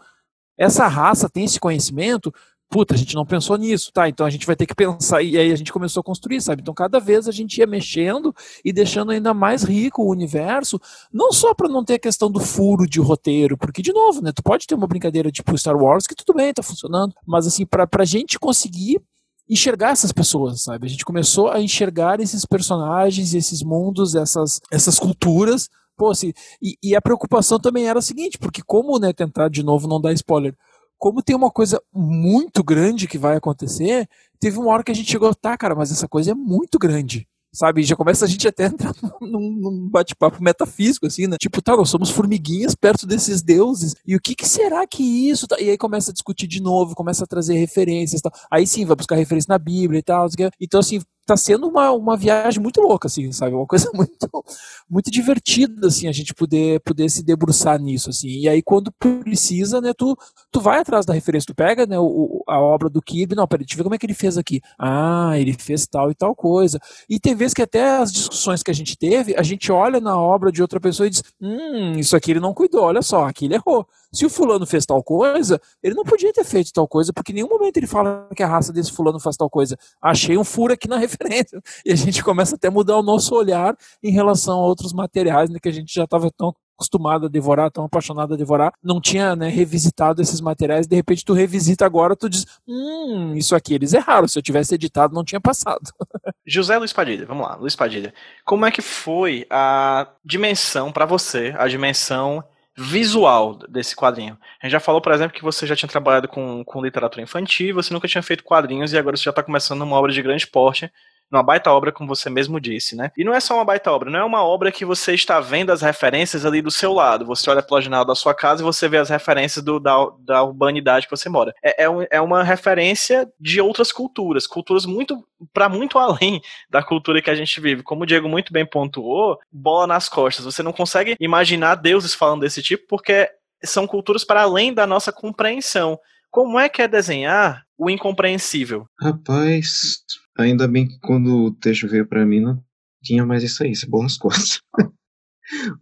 Essa raça tem esse conhecimento? Puta, a gente não pensou nisso, tá? Então a gente vai ter que pensar, e aí a gente começou a construir, sabe? Então cada vez a gente ia mexendo e deixando ainda mais rico o universo, não só para não ter a questão do furo de roteiro, porque, de novo, né? Tu pode ter uma brincadeira tipo Star Wars que tudo bem, tá funcionando, mas assim, pra, pra gente conseguir enxergar essas pessoas, sabe? A gente começou a enxergar esses personagens, esses mundos, essas, essas culturas. Pô, assim, e, e a preocupação também era a seguinte, porque como, né, tentar de novo não dar spoiler, como tem uma coisa muito grande que vai acontecer, teve uma hora que a gente chegou, tá, cara, mas essa coisa é muito grande sabe? Já começa a gente até entrar num, num bate-papo metafísico, assim, né? Tipo, tá, nós somos formiguinhas perto desses deuses, e o que, que será que isso? Tá? E aí começa a discutir de novo, começa a trazer referências, tal. aí sim, vai buscar referência na Bíblia e tal. Então, assim, tá sendo uma, uma viagem muito louca, assim, sabe? Uma coisa muito, muito divertida, assim, a gente poder, poder se debruçar nisso, assim. E aí, quando precisa, né, tu, tu vai atrás da referência, tu pega, né, o, a obra do Kirby, não, peraí, deixa eu ver como é que ele fez aqui. Ah, ele fez tal e tal coisa. E tem vezes que até as discussões que a gente teve, a gente olha na obra de outra pessoa e diz, hum, isso aqui ele não cuidou, olha só, aqui ele errou. Se o fulano fez tal coisa, ele não podia ter feito tal coisa, porque em nenhum momento ele fala que a raça desse fulano faz tal coisa. Achei um furo aqui na referência. E a gente começa até a mudar o nosso olhar em relação a outros materiais né, que a gente já estava tão acostumado a devorar, tão apaixonado a devorar, não tinha né, revisitado esses materiais, de repente tu revisita agora, tu diz, hum, isso aqui eles erraram, se eu tivesse editado não tinha passado. José Luiz Padilha, vamos lá, Luiz Padilha, como é que foi a dimensão para você, a dimensão visual desse quadrinho. A gente já falou, por exemplo, que você já tinha trabalhado com, com literatura infantil, você nunca tinha feito quadrinhos e agora você já está começando uma obra de grande porte numa baita obra, como você mesmo disse, né? E não é só uma baita obra, não é uma obra que você está vendo as referências ali do seu lado. Você olha pela janela da sua casa e você vê as referências do, da, da urbanidade que você mora. É, é, um, é uma referência de outras culturas, culturas muito para muito além da cultura que a gente vive. Como o Diego muito bem pontuou, bola nas costas. Você não consegue imaginar deuses falando desse tipo porque são culturas para além da nossa compreensão. Como é que é desenhar o incompreensível? Rapaz, Ainda bem que quando o texto veio para mim não tinha mais isso aí, bom nas costas.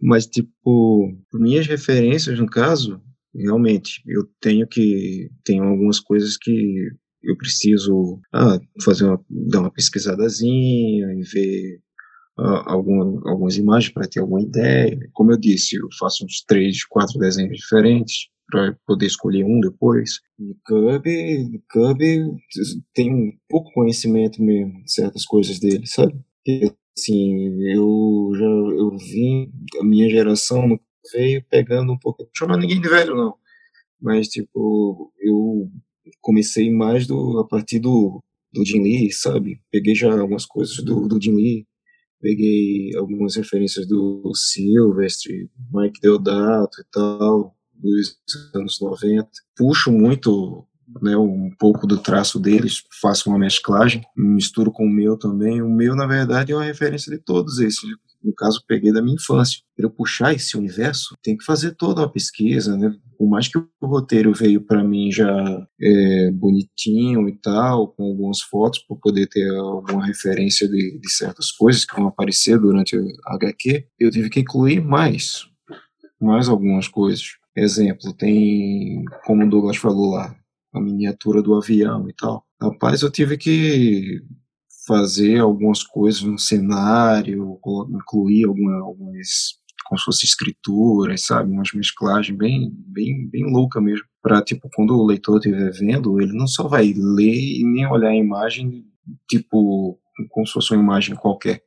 Mas, tipo, minhas referências, no caso, realmente, eu tenho que. Tenho algumas coisas que eu preciso ah, fazer uma, dar uma pesquisadazinha e ver ah, alguma, algumas imagens para ter alguma ideia. Como eu disse, eu faço uns três, quatro desenhos diferentes para poder escolher um depois. E Kirby, Kirby tem um pouco conhecimento mesmo de certas coisas dele, sabe? E, assim, eu já eu vim, a minha geração veio pegando um pouco, não chama ninguém de velho não, mas tipo, eu comecei mais do, a partir do, do Jim Lee, sabe? Peguei já algumas coisas do, do Jim Lee, peguei algumas referências do Silvestre, Mike Deodato e tal, dos anos 90. Puxo muito né, um pouco do traço deles, faço uma mesclagem, misturo com o meu também. O meu, na verdade, é uma referência de todos esses. No caso, peguei da minha infância. Para eu puxar esse universo, tem que fazer toda uma pesquisa, né? Por mais que o roteiro veio para mim já é, bonitinho e tal, com algumas fotos, para poder ter alguma referência de, de certas coisas que vão aparecer durante a HQ, eu tive que incluir mais, mais algumas coisas. Exemplo, tem, como o Douglas falou lá, a miniatura do avião e tal. Rapaz, eu tive que fazer algumas coisas no cenário, incluir alguma, algumas, como se fosse escrituras, sabe, umas mesclagens bem, bem, bem louca mesmo, para tipo quando o leitor estiver vendo, ele não só vai ler e nem olhar a imagem tipo como se fosse uma imagem qualquer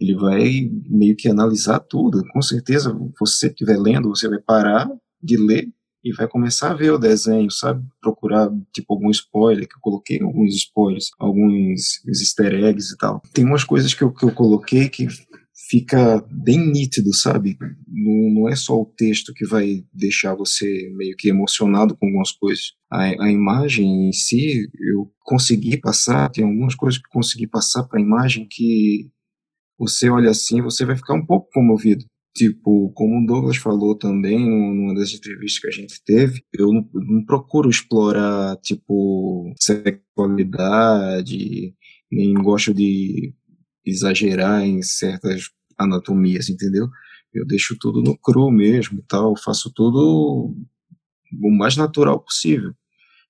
ele vai meio que analisar tudo. Com certeza, você estiver lendo, você vai parar de ler e vai começar a ver o desenho, sabe? Procurar, tipo, algum spoiler, que eu coloquei alguns spoilers, alguns easter eggs e tal. Tem umas coisas que eu, que eu coloquei que fica bem nítido, sabe? Não, não é só o texto que vai deixar você meio que emocionado com algumas coisas. A, a imagem em si, eu consegui passar, tem algumas coisas que consegui passar para a imagem que você olha assim, você vai ficar um pouco comovido. Tipo, como o Douglas falou também numa das entrevistas que a gente teve, eu não, não procuro explorar, tipo, sexualidade, nem gosto de exagerar em certas anatomias, entendeu? Eu deixo tudo no cru mesmo tal, faço tudo o mais natural possível.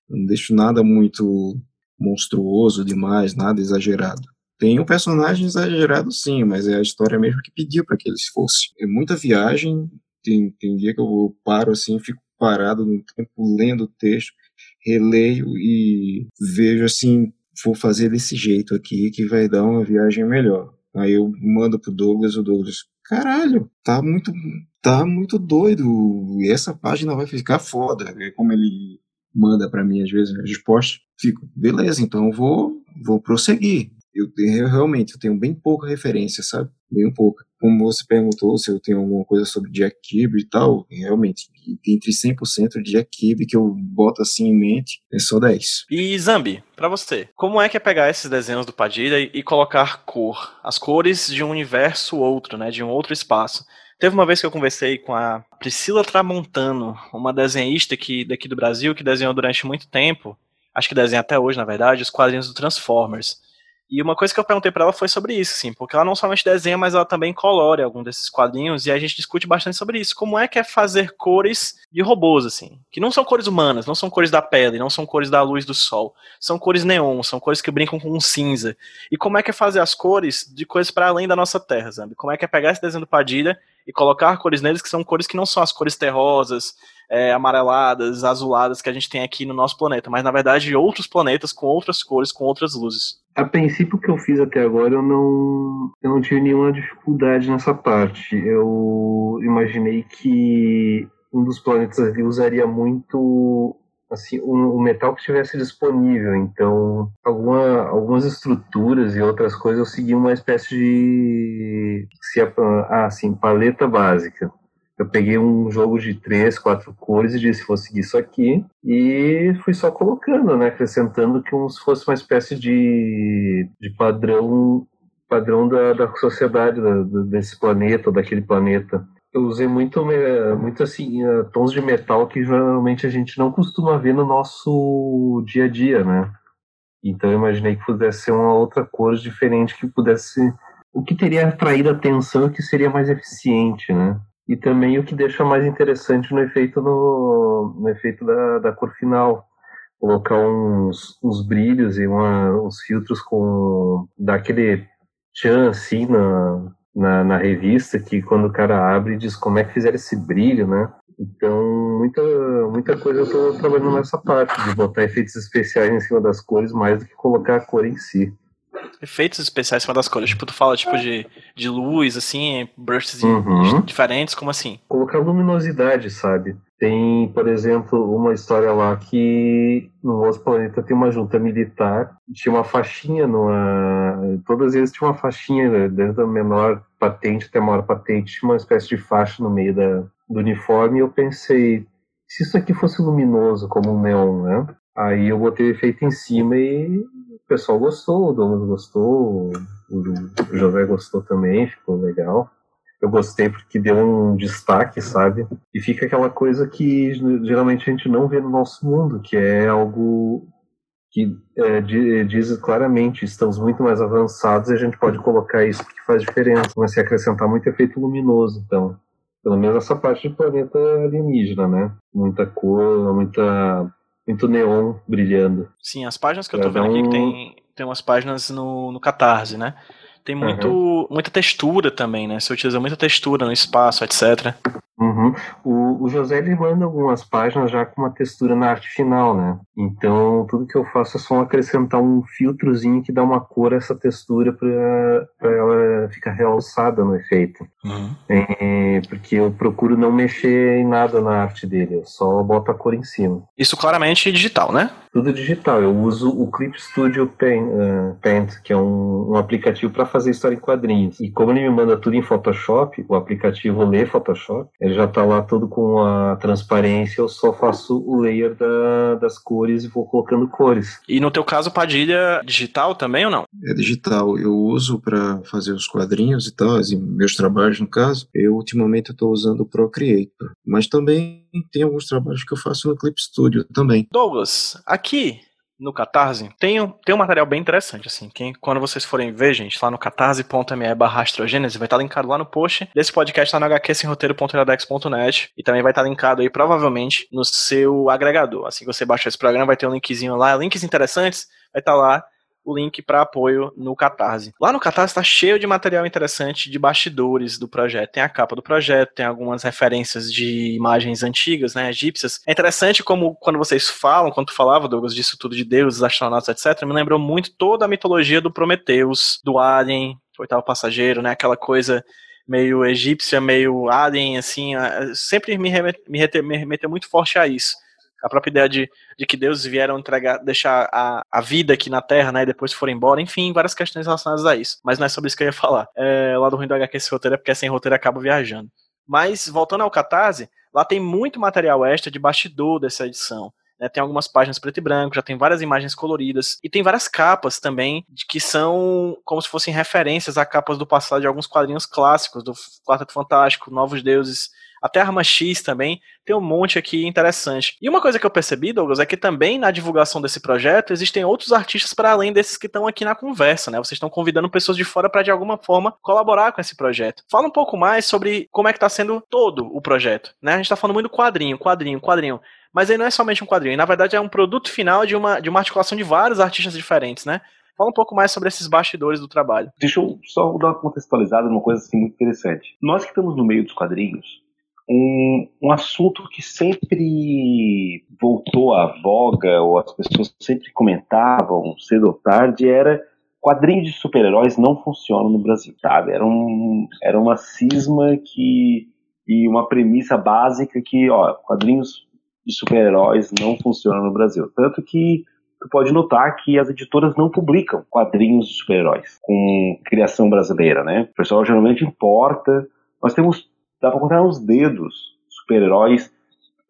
Eu não deixo nada muito monstruoso demais, nada exagerado. Tem um personagem exagerado, sim, mas é a história mesmo que pediu para que eles fossem. É muita viagem. Tem, tem dia que eu paro assim, fico parado no tempo lendo o texto, releio e vejo assim, vou fazer desse jeito aqui que vai dar uma viagem melhor. Aí eu mando pro Douglas, o Douglas, caralho, tá muito, tá muito doido. E essa página vai ficar foda. É como ele manda para mim às vezes a resposta, fico, beleza, então vou, vou prosseguir eu, eu realmente eu tenho bem pouca referência, sabe? Bem pouca. Como você perguntou se eu tenho alguma coisa sobre Jack Kirby e tal, realmente, entre 100% de Jack Kirby que eu boto assim em mente, é só 10. E Zambi, para você, como é que é pegar esses desenhos do Padilha e, e colocar cor? As cores de um universo outro, né? De um outro espaço. Teve uma vez que eu conversei com a Priscila Tramontano, uma desenhista aqui, daqui do Brasil, que desenhou durante muito tempo, acho que desenha até hoje, na verdade, os quadrinhos do Transformers. E uma coisa que eu perguntei para ela foi sobre isso, assim, porque ela não somente desenha, mas ela também colore algum desses quadrinhos, e a gente discute bastante sobre isso. Como é que é fazer cores de robôs, assim, que não são cores humanas, não são cores da pele, não são cores da luz do sol, são cores neon, são cores que brincam com um cinza. E como é que é fazer as cores de coisas para além da nossa terra, sabe? Como é que é pegar esse desenho do Padilha e colocar cores neles que são cores que não são as cores terrosas, é, amareladas, azuladas que a gente tem aqui no nosso planeta, mas na verdade outros planetas com outras cores, com outras luzes. A princípio que eu fiz até agora eu não, eu não tive nenhuma dificuldade nessa parte. Eu imaginei que um dos planetas ali usaria muito assim o um, metal que estivesse disponível. Então, alguma, algumas estruturas e outras coisas eu segui uma espécie de se, ah, assim, paleta básica eu peguei um jogo de três, quatro cores e disse, vou seguir isso aqui. E fui só colocando, né? Acrescentando que se fosse uma espécie de, de padrão padrão da, da sociedade, da, desse planeta, daquele planeta. Eu usei muito, muito assim, eh, tons de metal que geralmente a gente não costuma ver no nosso dia a dia, né? Então eu imaginei que pudesse ser uma outra cor diferente que pudesse... O que teria atraído a atenção e que seria mais eficiente, né? e também o que deixa mais interessante no efeito no, no efeito da, da cor final colocar uns, uns brilhos e uma, uns filtros com daquele tchan assim na, na, na, revista que quando o cara abre diz como é que fizeram esse brilho, né? Então muita muita coisa eu estou trabalhando nessa parte de botar efeitos especiais em cima das cores mais do que colocar a cor em si efeitos especiais em cima das cores. Tipo, tu fala tipo de, de luz, assim, bursts uhum. diferentes, como assim? Colocar luminosidade, sabe? Tem, por exemplo, uma história lá que no nosso planeta tem uma junta militar, tinha uma faixinha numa. Todas eles tinham uma faixinha, né? desde a menor patente até a maior patente, tinha uma espécie de faixa no meio da, do uniforme, e eu pensei, se isso aqui fosse luminoso como um neon, né? Aí eu botei o efeito em cima e pessoal gostou, o Douglas gostou, o José gostou também, ficou legal. Eu gostei porque deu um destaque, sabe? E fica aquela coisa que geralmente a gente não vê no nosso mundo, que é algo que é, diz claramente estamos muito mais avançados e a gente pode colocar isso porque faz diferença, mas se acrescentar muito efeito luminoso, então pelo menos essa parte do planeta alienígena, né? Muita cor, muita muito neon brilhando. Sim, as páginas que eu tô vendo um... aqui, que tem, tem umas páginas no, no Catarse, né? Tem muito, uhum. muita textura também, né? Você utiliza muita textura no espaço, etc. Uhum. O, o, José ele manda algumas páginas já com uma textura na arte final, né? Então tudo que eu faço é só acrescentar um filtrozinho que dá uma cor a essa textura para ela ficar realçada no efeito. Uhum. É, porque eu procuro não mexer em nada na arte dele, eu só boto a cor em cima. Isso claramente digital, né? Tudo digital. Eu uso o Clip Studio Paint, uh, Paint que é um, um aplicativo para fazer história em quadrinhos. E como ele me manda tudo em Photoshop, o aplicativo lê Photoshop, ele já está lá todo com a transparência, eu só faço o layer da, das cores e vou colocando cores. E no teu caso, Padilha digital também ou não? É digital. Eu uso para fazer os quadrinhos e tal, e meus trabalhos no caso. Eu ultimamente estou usando o Procreator, mas também tem alguns trabalhos que eu faço no Clip Studio também. Douglas, aqui no Catarse, tem um, tem um material bem interessante, assim. Quem, quando vocês forem ver, gente, lá no catarse.me barra astrogênese, vai estar linkado lá no post desse podcast lá no hqsemroteiro.iradex.net e também vai estar linkado aí, provavelmente, no seu agregador. Assim que você baixar esse programa, vai ter um linkzinho lá, links interessantes, vai estar lá o link para apoio no Catarse. Lá no Catarse está cheio de material interessante de bastidores do projeto. Tem a capa do projeto, tem algumas referências de imagens antigas, né, egípcias. É interessante como quando vocês falam, quando tu falava, Douglas, disso tudo de deuses, astronautas, etc., me lembrou muito toda a mitologia do Prometheus, do Alien, oitavo passageiro, né, aquela coisa meio egípcia, meio alien, assim, sempre me, remeteu, me remeteu muito forte a isso a própria ideia de, de que Deus vieram entregar, deixar a, a vida aqui na Terra, né, e depois foram embora, enfim, várias questões relacionadas a isso. Mas não é sobre isso que eu ia falar. É, o lado ruim do HQ esse roteiro é porque sem roteiro acaba viajando. Mas, voltando ao Catarse, lá tem muito material extra de bastidor dessa edição. Né, tem algumas páginas preto e branco, já tem várias imagens coloridas, e tem várias capas também, que são como se fossem referências a capas do passado de alguns quadrinhos clássicos, do Quarteto Fantástico, Novos Deuses, até Arma X também, tem um monte aqui interessante. E uma coisa que eu percebi, Douglas, é que também na divulgação desse projeto existem outros artistas para além desses que estão aqui na conversa, né? Vocês estão convidando pessoas de fora para de alguma forma colaborar com esse projeto. Fala um pouco mais sobre como é que está sendo todo o projeto, né? A gente está falando muito do quadrinho, quadrinho, quadrinho. Mas aí não é somente um quadrinho, na verdade é um produto final de uma, de uma articulação de vários artistas diferentes, né? Fala um pouco mais sobre esses bastidores do trabalho. Deixa eu só dar uma contextualizada numa coisa assim muito interessante. Nós que estamos no meio dos quadrinhos, um, um assunto que sempre voltou à voga, ou as pessoas sempre comentavam cedo ou tarde, era quadrinhos de super-heróis não funcionam no Brasil, sabe? Era, um, era uma cisma que e uma premissa básica que, ó, quadrinhos de super-heróis não funcionam no Brasil. Tanto que tu pode notar que as editoras não publicam quadrinhos de super-heróis com criação brasileira, né? O pessoal geralmente importa. Nós temos dá para contar nos dedos super-heróis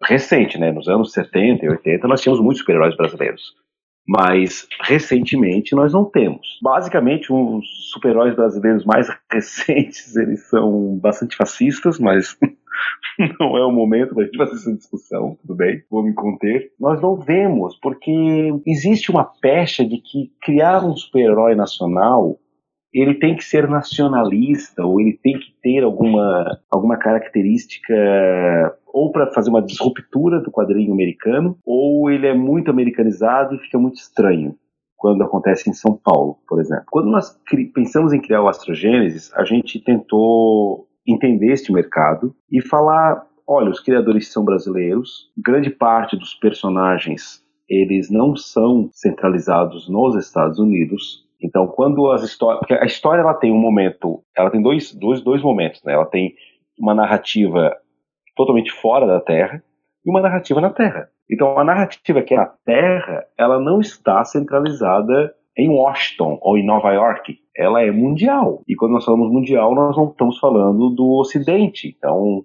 recente, né? Nos anos 70 e 80 nós tínhamos muitos super-heróis brasileiros. Mas recentemente nós não temos. Basicamente, os super-heróis brasileiros mais recentes, eles são bastante fascistas, mas não é o momento da gente fazer essa discussão, tudo bem? Vou me conter. Nós não vemos, porque existe uma pecha de que criar um super-herói nacional ele tem que ser nacionalista ou ele tem que ter alguma, alguma característica ou para fazer uma disruptura do quadrinho americano, ou ele é muito americanizado e fica muito estranho quando acontece em São Paulo, por exemplo. Quando nós pensamos em criar o Astrogênesis, a gente tentou entender este mercado e falar, olha, os criadores são brasileiros, grande parte dos personagens eles não são centralizados nos Estados Unidos, então, quando as histórias. Porque a história ela tem um momento. Ela tem dois, dois, dois momentos, né? Ela tem uma narrativa totalmente fora da Terra e uma narrativa na Terra. Então, a narrativa que é na Terra, ela não está centralizada em Washington ou em Nova York. Ela é mundial. E quando nós falamos mundial, nós não estamos falando do Ocidente. Então,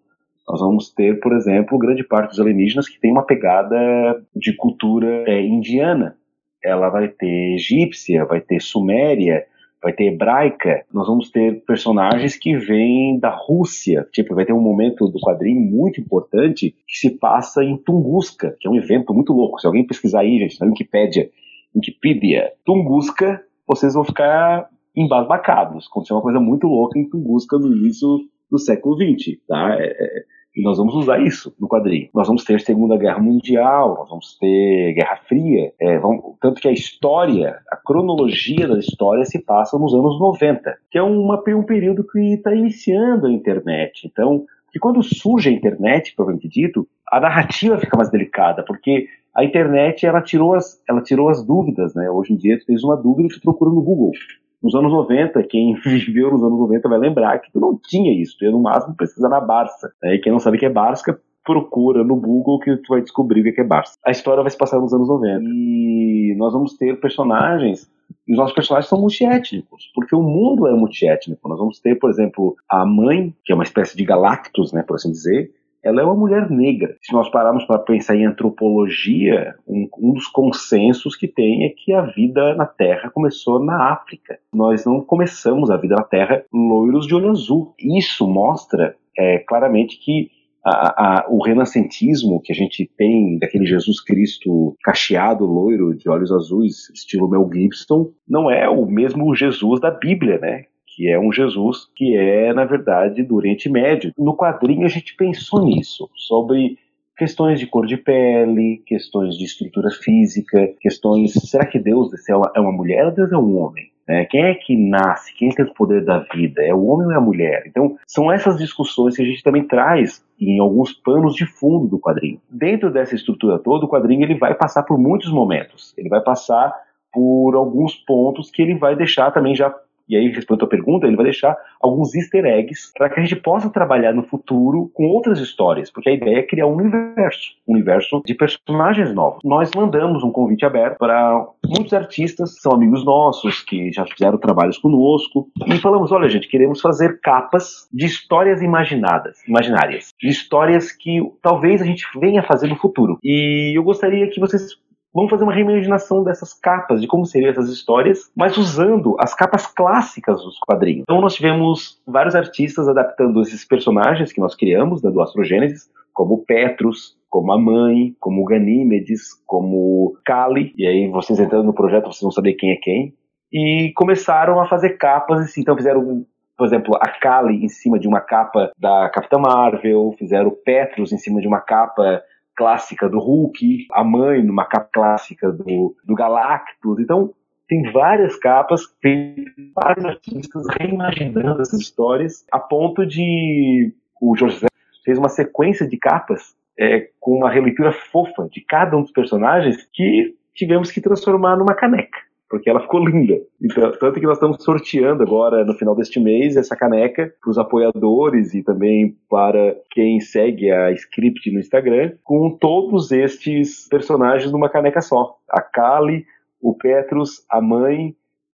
nós vamos ter, por exemplo, grande parte dos alienígenas que tem uma pegada de cultura é, indiana ela vai ter egípcia, vai ter suméria, vai ter hebraica. Nós vamos ter personagens que vêm da Rússia. Tipo, vai ter um momento do quadrinho muito importante que se passa em Tunguska, que é um evento muito louco. Se alguém pesquisar aí, gente, na Wikipedia, Wikipedia, Tunguska, vocês vão ficar embasbacados. Aconteceu uma coisa muito louca em Tunguska no início do século XX, tá? É, é e nós vamos usar isso no quadrinho. Nós vamos ter Segunda Guerra Mundial, nós vamos ter Guerra Fria. É, vamos, tanto que a história, a cronologia da história se passa nos anos 90, que é uma, um período que está iniciando a internet. Então, que quando surge a internet, provavelmente dito, a narrativa fica mais delicada, porque a internet ela tirou as, ela tirou as dúvidas, né? Hoje em dia tu tens uma dúvida e tu procura no Google. Nos anos 90, quem viveu nos anos 90 vai lembrar que tu não tinha isso, tu ia no máximo pesquisar na Barça. Né? E quem não sabe o que é Barça, procura no Google que tu vai descobrir o que é Barça. A história vai se passar nos anos 90. E nós vamos ter personagens e os nossos personagens são multiétnicos, porque o mundo é multiétnico. Nós vamos ter, por exemplo, a mãe, que é uma espécie de Galactus, né, por assim dizer, ela é uma mulher negra. Se nós pararmos para pensar em antropologia, um, um, dos consensos que tem é que a vida na Terra começou na África. Nós não começamos a vida na Terra loiros de olho azul. Isso mostra é, claramente que a, a, o renascentismo que a gente tem daquele Jesus Cristo cacheado, loiro, de olhos azuis, estilo Mel Gibson, não é o mesmo Jesus da Bíblia, né? Que é um Jesus que é, na verdade, do Oriente Médio. No quadrinho a gente pensou nisso, sobre questões de cor de pele, questões de estrutura física, questões. Será que Deus é uma mulher ou Deus é um homem? É, quem é que nasce? Quem tem o poder da vida? É o homem ou é a mulher? Então, são essas discussões que a gente também traz em alguns panos de fundo do quadrinho. Dentro dessa estrutura toda, o quadrinho ele vai passar por muitos momentos. Ele vai passar por alguns pontos que ele vai deixar também já e aí, respondendo a tua pergunta, ele vai deixar alguns easter eggs para que a gente possa trabalhar no futuro com outras histórias, porque a ideia é criar um universo, um universo de personagens novos. Nós mandamos um convite aberto para muitos artistas, são amigos nossos, que já fizeram trabalhos conosco, e falamos: olha, gente, queremos fazer capas de histórias imaginadas, imaginárias, de histórias que talvez a gente venha fazer no futuro. E eu gostaria que vocês Vamos fazer uma reimaginação dessas capas, de como seriam essas histórias, mas usando as capas clássicas dos quadrinhos. Então nós tivemos vários artistas adaptando esses personagens que nós criamos, né, do Astrogênesis, como Petrus, como a mãe, como Ganímedes, como Kali, e aí vocês entrando no projeto vocês vão saber quem é quem, e começaram a fazer capas, assim, então fizeram por exemplo, a Kali em cima de uma capa da Capitã Marvel, fizeram Petrus em cima de uma capa clássica do Hulk, a mãe numa capa clássica do, do Galactus. Então, tem várias capas, tem vários artistas reimaginando essas histórias, a ponto de o José fez uma sequência de capas é, com uma releitura fofa de cada um dos personagens que tivemos que transformar numa caneca porque ela ficou linda. Então, tanto que nós estamos sorteando agora, no final deste mês, essa caneca para os apoiadores e também para quem segue a Script no Instagram, com todos estes personagens numa caneca só. A Kali, o Petrus, a mãe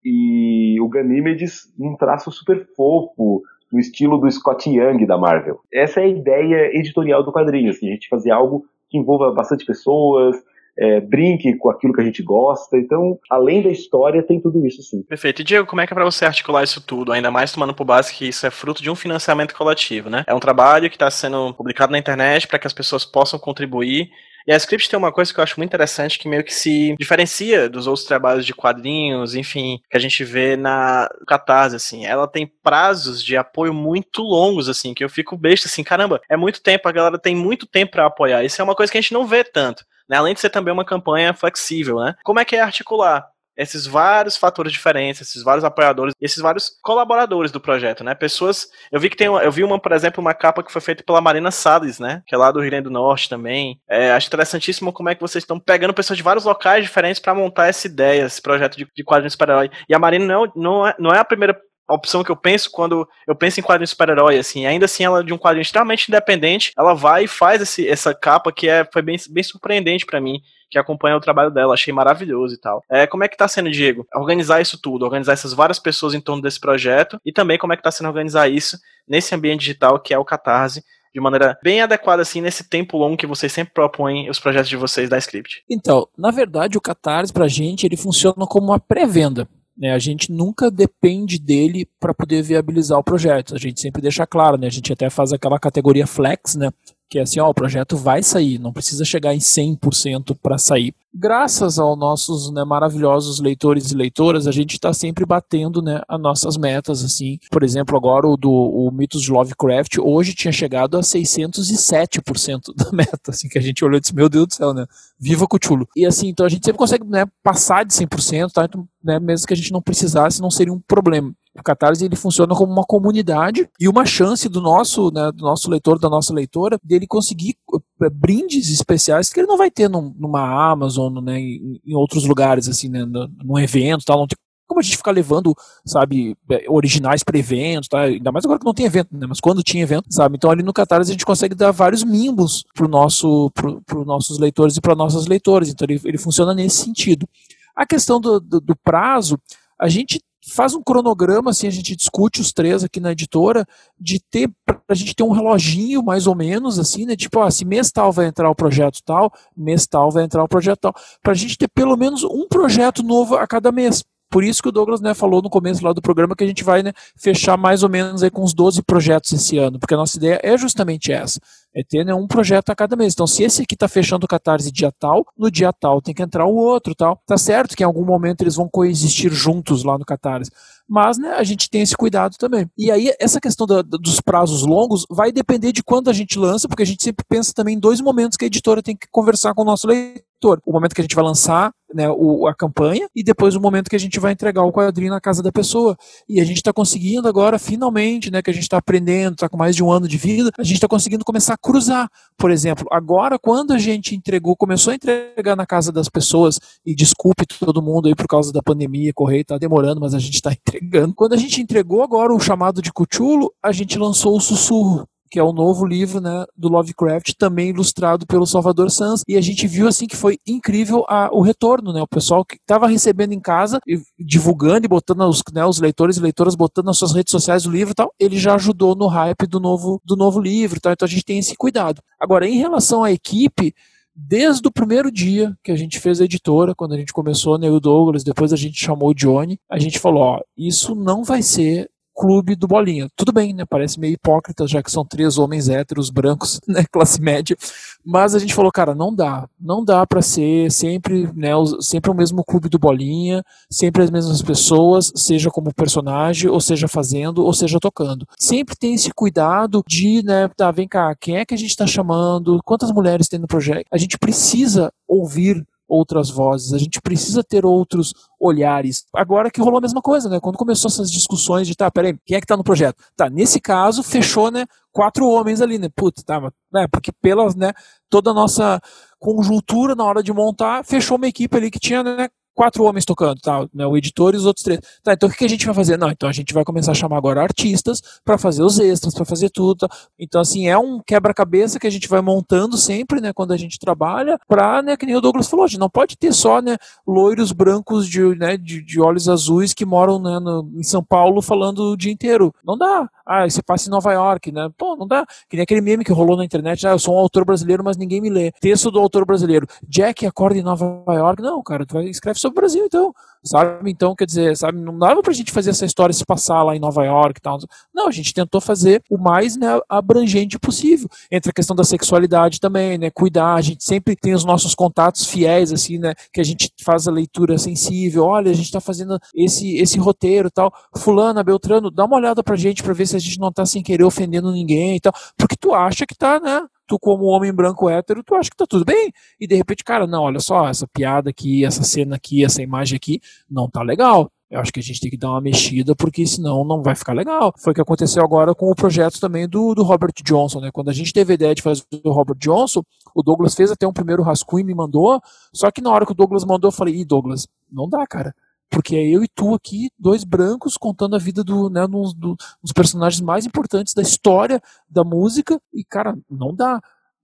e o Ganímedes num traço super fofo, no estilo do Scott Young da Marvel. Essa é a ideia editorial do quadrinho, assim, a gente fazer algo que envolva bastante pessoas, é, brinque com aquilo que a gente gosta. Então, além da história, tem tudo isso sim. Perfeito. E Diego, como é que é para você articular isso tudo? Ainda mais tomando por base que isso é fruto de um financiamento coletivo, né? É um trabalho que está sendo publicado na internet para que as pessoas possam contribuir e a Script tem uma coisa que eu acho muito interessante que meio que se diferencia dos outros trabalhos de quadrinhos, enfim, que a gente vê na Catarse, assim. Ela tem prazos de apoio muito longos, assim, que eu fico besta, assim, caramba, é muito tempo, a galera tem muito tempo para apoiar. Isso é uma coisa que a gente não vê tanto. Né? Além de ser também uma campanha flexível, né? Como é que é articular esses vários fatores diferentes, esses vários apoiadores, esses vários colaboradores do projeto, né? Pessoas, eu vi que tem, eu vi uma, por exemplo, uma capa que foi feita pela Marina Salles, né? Que é lá do Rio Grande do Norte também. É, acho interessantíssimo como é que vocês estão pegando pessoas de vários locais diferentes para montar essa ideia, esse projeto de, de quadrinho super-herói. E a Marina não, não, é, não é a primeira opção que eu penso quando eu penso em quadrinho super-herói, assim, ainda assim ela é de um quadrinho extremamente independente, ela vai e faz esse, essa capa que é, foi bem, bem surpreendente para mim, que acompanha o trabalho dela, achei maravilhoso e tal. É, como é que tá sendo, Diego? Organizar isso tudo, organizar essas várias pessoas em torno desse projeto e também como é que tá sendo organizar isso nesse ambiente digital que é o Catarse, de maneira bem adequada, assim, nesse tempo longo que vocês sempre propõem os projetos de vocês da Script. Então, na verdade, o Catarse, pra gente, ele funciona como uma pré-venda. Né, a gente nunca depende dele para poder viabilizar o projeto. A gente sempre deixa claro, né? A gente até faz aquela categoria flex, né? Que é assim, ó, o projeto vai sair, não precisa chegar em 100% para sair. Graças aos nossos né, maravilhosos leitores e leitoras, a gente está sempre batendo né, as nossas metas, assim. Por exemplo, agora o do o Mitos de Lovecraft, hoje tinha chegado a 607% da meta, assim, que a gente olhou e disse, meu Deus do céu, né? Viva Cthulhu. E assim, então a gente sempre consegue né, passar de 100%, tá? Então, né, mesmo que a gente não precisasse, não seria um problema. O Catarse ele funciona como uma comunidade e uma chance do nosso, né, do nosso leitor, da nossa leitora, dele conseguir eh, brindes especiais que ele não vai ter num, numa Amazon, né, em, em, outros lugares, assim, né, num evento, tal, não tem como a gente ficar levando, sabe, eh, originais para eventos, tá? Ainda mais agora que não tem evento, né? Mas quando tinha evento, sabe? Então ali no Catarse a gente consegue dar vários mimbos pro nosso, pro, pro nossos leitores e para nossas leitoras. Então ele, ele funciona nesse sentido. A questão do, do, do prazo, a gente faz um cronograma, assim, a gente discute os três aqui na editora, de ter, a gente ter um reloginho mais ou menos, assim, né, tipo, ah, se mês tal vai entrar o projeto tal, mês tal vai entrar o projeto tal, para a gente ter pelo menos um projeto novo a cada mês. Por isso que o Douglas né, falou no começo lá do programa que a gente vai né, fechar mais ou menos aí com uns 12 projetos esse ano, porque a nossa ideia é justamente essa é ter né, um projeto a cada mês. Então, se esse aqui está fechando o Catarse dia tal, no dia tal tem que entrar o outro tal. Tá certo que em algum momento eles vão coexistir juntos lá no Catarse. Mas né, a gente tem esse cuidado também. E aí, essa questão da, dos prazos longos vai depender de quando a gente lança, porque a gente sempre pensa também em dois momentos que a editora tem que conversar com o nosso leitor. O momento que a gente vai lançar né, o, a campanha e depois o momento que a gente vai entregar o quadrinho na casa da pessoa. E a gente está conseguindo agora, finalmente, né, que a gente está aprendendo, está com mais de um ano de vida, a gente está conseguindo começar a cruzar. Por exemplo, agora quando a gente entregou, começou a entregar na casa das pessoas, e desculpe todo mundo aí por causa da pandemia, correio está demorando, mas a gente está entregando. Quando a gente entregou agora o chamado de Cuchulo, a gente lançou o sussurro que é o novo livro né, do Lovecraft, também ilustrado pelo Salvador Sanz. E a gente viu assim que foi incrível a, o retorno, né? O pessoal que estava recebendo em casa, e divulgando e botando os, né, os leitores e leitoras botando nas suas redes sociais o livro e tal, ele já ajudou no hype do novo, do novo livro. Tal. Então a gente tem esse cuidado. Agora, em relação à equipe, desde o primeiro dia que a gente fez a editora, quando a gente começou, né, o Douglas, depois a gente chamou o Johnny, a gente falou, ó, isso não vai ser clube do Bolinha. Tudo bem, né? Parece meio hipócrita, já que são três homens héteros, brancos, né? Classe média. Mas a gente falou, cara, não dá. Não dá para ser sempre, né? Sempre o mesmo clube do Bolinha, sempre as mesmas pessoas, seja como personagem, ou seja fazendo, ou seja tocando. Sempre tem esse cuidado de, né? Tá, vem cá, quem é que a gente está chamando? Quantas mulheres tem no projeto? A gente precisa ouvir outras vozes, a gente precisa ter outros olhares. Agora que rolou a mesma coisa, né? Quando começou essas discussões de, tá, peraí, quem é que tá no projeto? Tá, nesse caso, fechou, né? Quatro homens ali, né? Putz, tá, né? Porque pelas, né? Toda a nossa conjuntura na hora de montar, fechou uma equipe ali que tinha, né? Quatro homens tocando, tá? Né, o editor e os outros três. Tá, então o que a gente vai fazer? Não, então a gente vai começar a chamar agora artistas para fazer os extras, para fazer tudo. Tá? Então, assim, é um quebra-cabeça que a gente vai montando sempre, né, quando a gente trabalha, pra, né, que nem o Douglas falou, a gente não pode ter só, né, loiros brancos de, né, de, de olhos azuis que moram, né, no, em São Paulo falando o dia inteiro. Não dá. Ah, você passa em Nova York, né? Pô, não dá. Que nem aquele meme que rolou na internet, ah, eu sou um autor brasileiro, mas ninguém me lê. Texto do autor brasileiro. Jack acorda em Nova York. Não, cara, tu vai, escreve sobre o Brasil, então. Sabe? Então, quer dizer, sabe, não dava pra gente fazer essa história se passar lá em Nova York e tal. Não, a gente tentou fazer o mais né, abrangente possível. Entre a questão da sexualidade também, né? Cuidar, a gente sempre tem os nossos contatos fiéis, assim, né? Que a gente faz a leitura sensível. Olha, a gente tá fazendo esse, esse roteiro tal. Fulana, Beltrano, dá uma olhada pra gente pra ver se a gente não tá sem querer ofendendo ninguém e tal. Porque tu acha que tá, né? Tu como homem branco hétero, tu acha que tá tudo bem, e de repente, cara, não, olha só, essa piada aqui, essa cena aqui, essa imagem aqui, não tá legal. Eu acho que a gente tem que dar uma mexida, porque senão não vai ficar legal. Foi o que aconteceu agora com o projeto também do, do Robert Johnson, né? Quando a gente teve a ideia de fazer o Robert Johnson, o Douglas fez até um primeiro rascunho e me mandou, só que na hora que o Douglas mandou, eu falei, ih, Douglas, não dá, cara. Porque é eu e tu aqui, dois brancos, contando a vida do, né, dos, dos personagens mais importantes da história da música, e, cara, não dá.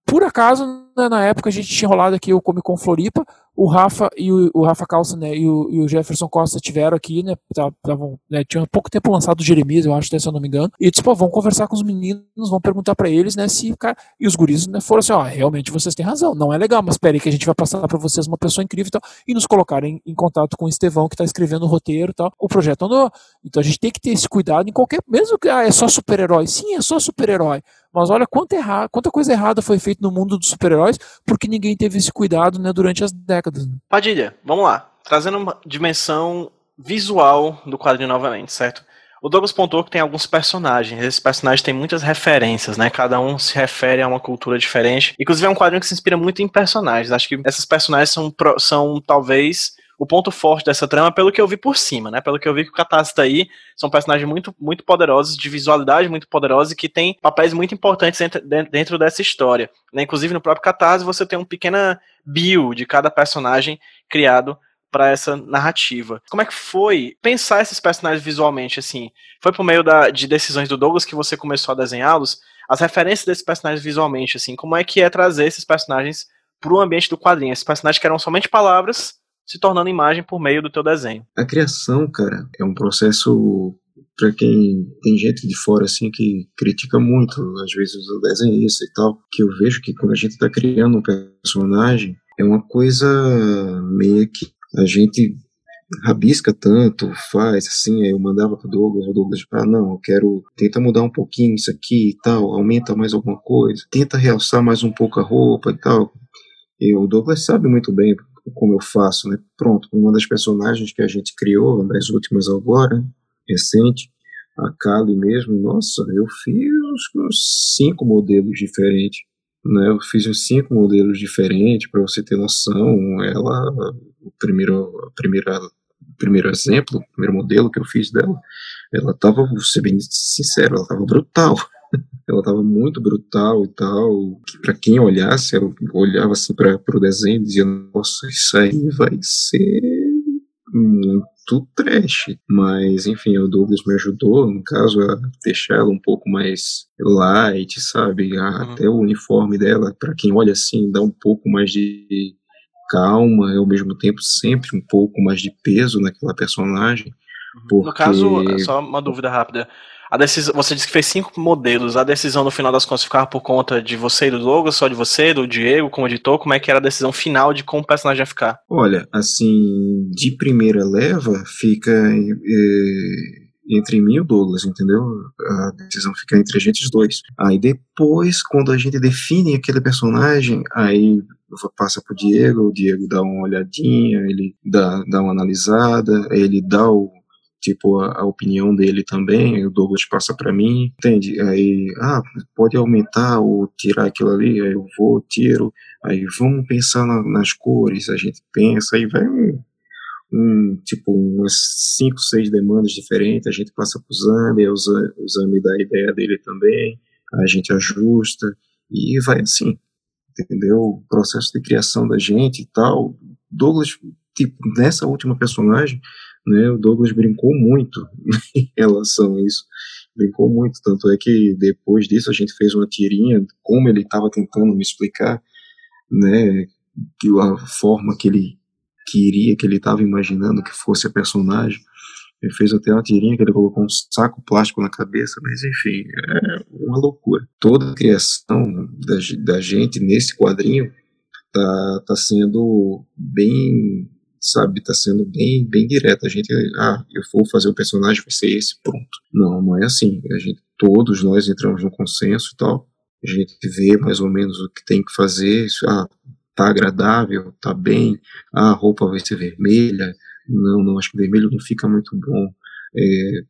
Por acaso, né, na época a gente tinha rolado aqui o Comic Con Floripa, o Rafa e o, o Rafa Calça né, e, o, e, o, Jefferson Costa tiveram aqui, né? Tavam, né tinha pouco tempo lançado o Jeremias, eu acho, se eu não me engano. E disse, pô, vamos conversar com os meninos, vamos perguntar para eles, né? Se, cara, e os guris né, foram assim, ó, realmente vocês têm razão, não é legal, mas peraí que a gente vai passar para vocês uma pessoa incrível e tal. E nos colocaram em, em contato com o Estevão, que tá escrevendo o roteiro e tal. O projeto andou. Então a gente tem que ter esse cuidado em qualquer. Mesmo que ah, é só super-herói. Sim, é só super-herói. Mas olha quanta, erra, quanta coisa errada foi feita no mundo dos super-heróis porque ninguém teve esse cuidado né, durante as décadas. Padilha, vamos lá. Trazendo uma dimensão visual do quadrinho novamente, certo? O Douglas pontuou que tem alguns personagens. Esses personagens têm muitas referências, né? Cada um se refere a uma cultura diferente. Inclusive é um quadrinho que se inspira muito em personagens. Acho que esses personagens são, são talvez o ponto forte dessa trama, pelo que eu vi por cima, né? Pelo que eu vi que o Catarse tá aí, são personagens muito, muito poderosos, de visualidade muito poderosa e que tem papéis muito importantes dentro, dentro dessa história. Né? Inclusive no próprio Catarse você tem um pequena bio de cada personagem criado para essa narrativa. Como é que foi pensar esses personagens visualmente, assim? Foi por meio da, de decisões do Douglas que você começou a desenhá-los? As referências desses personagens visualmente, assim, como é que é trazer esses personagens para o ambiente do quadrinho? Esses personagens que eram somente palavras se tornando imagem por meio do teu desenho. A criação, cara, é um processo para quem tem gente de fora assim que critica muito, às vezes o desenhista e tal, que eu vejo que quando a gente está criando um personagem é uma coisa meio que a gente rabisca tanto, faz assim, aí eu mandava pro Douglas, o Douglas, ah, não, eu quero, tenta mudar um pouquinho isso aqui e tal, aumenta mais alguma coisa, tenta realçar mais um pouco a roupa e tal. E o Douglas sabe muito bem como eu faço, né? Pronto, uma das personagens que a gente criou, das últimas agora, recente, a Kali mesmo, nossa, eu fiz uns cinco modelos diferentes né, eu fiz uns cinco modelos diferentes para você ter noção. Ela, o primeiro, a primeira, primeiro exemplo, o primeiro modelo que eu fiz dela, ela estava, vou ser bem sincero, ela estava brutal. Ela estava muito brutal e tal. Que para quem olhasse, ela olhava assim para o desenho e dizia: Nossa, isso aí vai ser muito trash. Mas, enfim, o Douglas me ajudou, no caso, a deixar ela um pouco mais light, sabe? A, uhum. Até o uniforme dela, para quem olha assim, dá um pouco mais de calma e ao mesmo tempo sempre um pouco mais de peso naquela personagem. Porque... No caso, só uma dúvida rápida. A decisão, você disse que fez cinco modelos. A decisão no final das contas ficava por conta de você e do Douglas, só de você, do Diego como editor? Como é que era a decisão final de como o personagem ia ficar? Olha, assim, de primeira leva fica é, entre mim e o Douglas, entendeu? A decisão fica entre a gente dois. Aí depois, quando a gente define aquele personagem, aí passa pro Diego, o Diego dá uma olhadinha, ele dá, dá uma analisada, ele dá o tipo a, a, opinião dele também, o Douglas passa para mim, entende? Aí, ah, pode aumentar ou tirar aquilo ali, aí eu vou, tiro, aí vamos pensar na, nas cores, a gente pensa, aí vai um, tipo umas cinco, seis demandas diferentes, a gente passa pro Zambi, o Zambi dá a ideia dele também, a gente ajusta e vai assim, entendeu? O processo de criação da gente e tal. Douglas, tipo, nessa última personagem, né, o Douglas brincou muito em relação a isso, brincou muito, tanto é que depois disso a gente fez uma tirinha, como ele estava tentando me explicar, né, que a forma que ele queria, que ele estava imaginando que fosse a personagem, ele fez até uma tirinha que ele colocou um saco plástico na cabeça, mas enfim, é uma loucura. Toda a criação da, da gente nesse quadrinho tá, tá sendo bem sabe, tá sendo bem, bem direto. A gente, ah, eu vou fazer o personagem, vai ser esse, pronto. Não, não é assim. A gente, todos nós entramos no consenso e tal. A gente vê mais ou menos o que tem que fazer. Ah, tá agradável, tá bem. Ah, a roupa vai ser vermelha. Não, não, acho que vermelho não fica muito bom. É,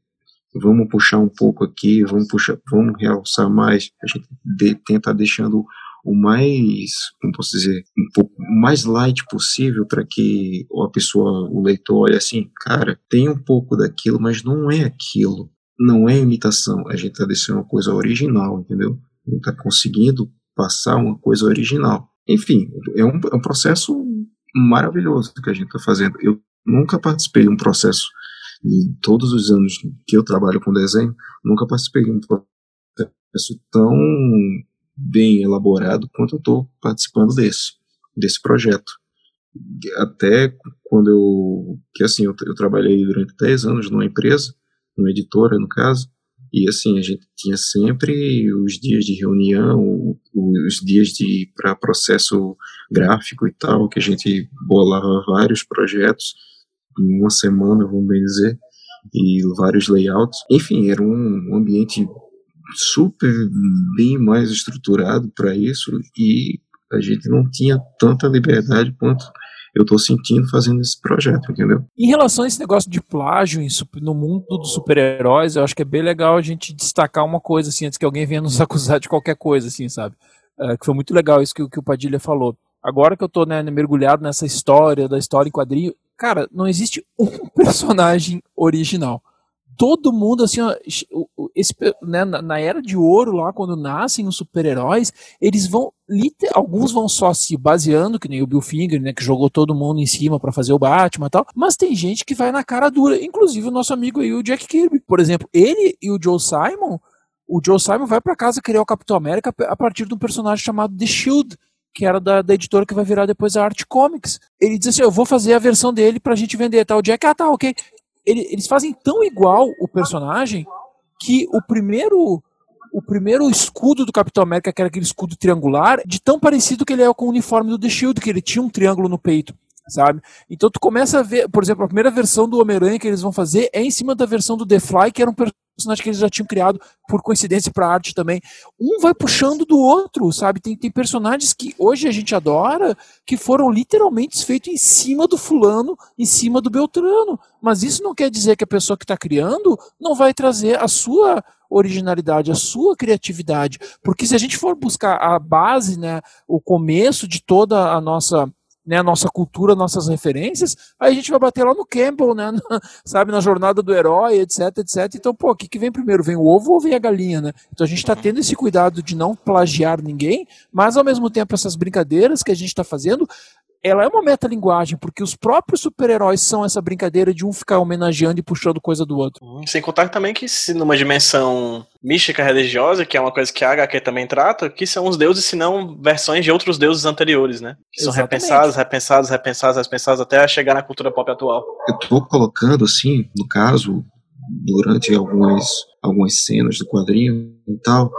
vamos puxar um pouco aqui, vamos puxar, vamos realçar mais. A gente de, tenta deixando o mais, como posso dizer, um pouco mais light possível para que a pessoa, o leitor, olhe assim, cara, tem um pouco daquilo, mas não é aquilo. Não é imitação. A gente está deixando uma coisa original, entendeu? A gente está conseguindo passar uma coisa original. Enfim, é um, é um processo maravilhoso que a gente está fazendo. Eu nunca participei de um processo, de todos os anos que eu trabalho com desenho, nunca participei de um processo tão bem elaborado quanto eu estou participando desse, desse projeto. Até quando eu, que assim, eu, eu trabalhei durante 10 anos numa empresa, numa editora no caso, e assim, a gente tinha sempre os dias de reunião, os dias de para processo gráfico e tal, que a gente bolava vários projetos em uma semana, vamos bem dizer, e vários layouts. Enfim, era um ambiente super bem mais estruturado para isso e a gente não tinha tanta liberdade quanto eu estou sentindo fazendo esse projeto, entendeu? Em relação a esse negócio de plágio no mundo dos super-heróis, eu acho que é bem legal a gente destacar uma coisa, assim, antes que alguém venha nos acusar de qualquer coisa, assim, sabe? É, que foi muito legal isso que, que o Padilha falou. Agora que eu estou né, mergulhado nessa história, da história em quadrinho, cara, não existe um personagem original todo mundo, assim, ó, esse, né, na era de ouro, lá, quando nascem os super-heróis, eles vão, alguns vão só se baseando, que nem o Bill Finger, né, que jogou todo mundo em cima para fazer o Batman e tal, mas tem gente que vai na cara dura, inclusive o nosso amigo aí, o Jack Kirby, por exemplo, ele e o Joe Simon, o Joe Simon vai para casa criar o Capitão América a partir de um personagem chamado The Shield, que era da, da, editora que vai virar depois a Art Comics. Ele diz assim: Eu vou fazer a versão dele pra gente vender. Tá? O Jack, ah, tá, ok ele, eles fazem tão igual o personagem que o primeiro o primeiro escudo do Capitão América, que era aquele escudo triangular, de tão parecido que ele é com o uniforme do The Shield, que ele tinha um triângulo no peito. Sabe? Então tu começa a ver, por exemplo, a primeira versão do Homem-Aranha que eles vão fazer é em cima da versão do The Fly, que era um personagem que eles já tinham criado por coincidência para arte também. Um vai puxando do outro, sabe? Tem, tem personagens que hoje a gente adora que foram literalmente feitos em cima do fulano, em cima do Beltrano. Mas isso não quer dizer que a pessoa que está criando não vai trazer a sua originalidade, a sua criatividade. Porque se a gente for buscar a base, né, o começo de toda a nossa né, a nossa cultura, nossas referências, aí a gente vai bater lá no Campbell, né, na, sabe, na jornada do herói, etc, etc. Então, pô, o que, que vem primeiro? Vem o ovo ou vem a galinha, né? Então a gente está tendo esse cuidado de não plagiar ninguém, mas ao mesmo tempo essas brincadeiras que a gente está fazendo, ela é uma metalinguagem, porque os próprios super-heróis são essa brincadeira de um ficar homenageando e puxando coisa do outro. Uhum. Sem contar também que se numa dimensão mística religiosa, que é uma coisa que a HQ também trata, que são os deuses, se não versões de outros deuses anteriores, né? Que são Exatamente. repensados, repensados, repensados, repensados, até chegar na cultura pop atual. Eu tô colocando, assim, no caso, durante algumas, algumas cenas do quadrinho e tal,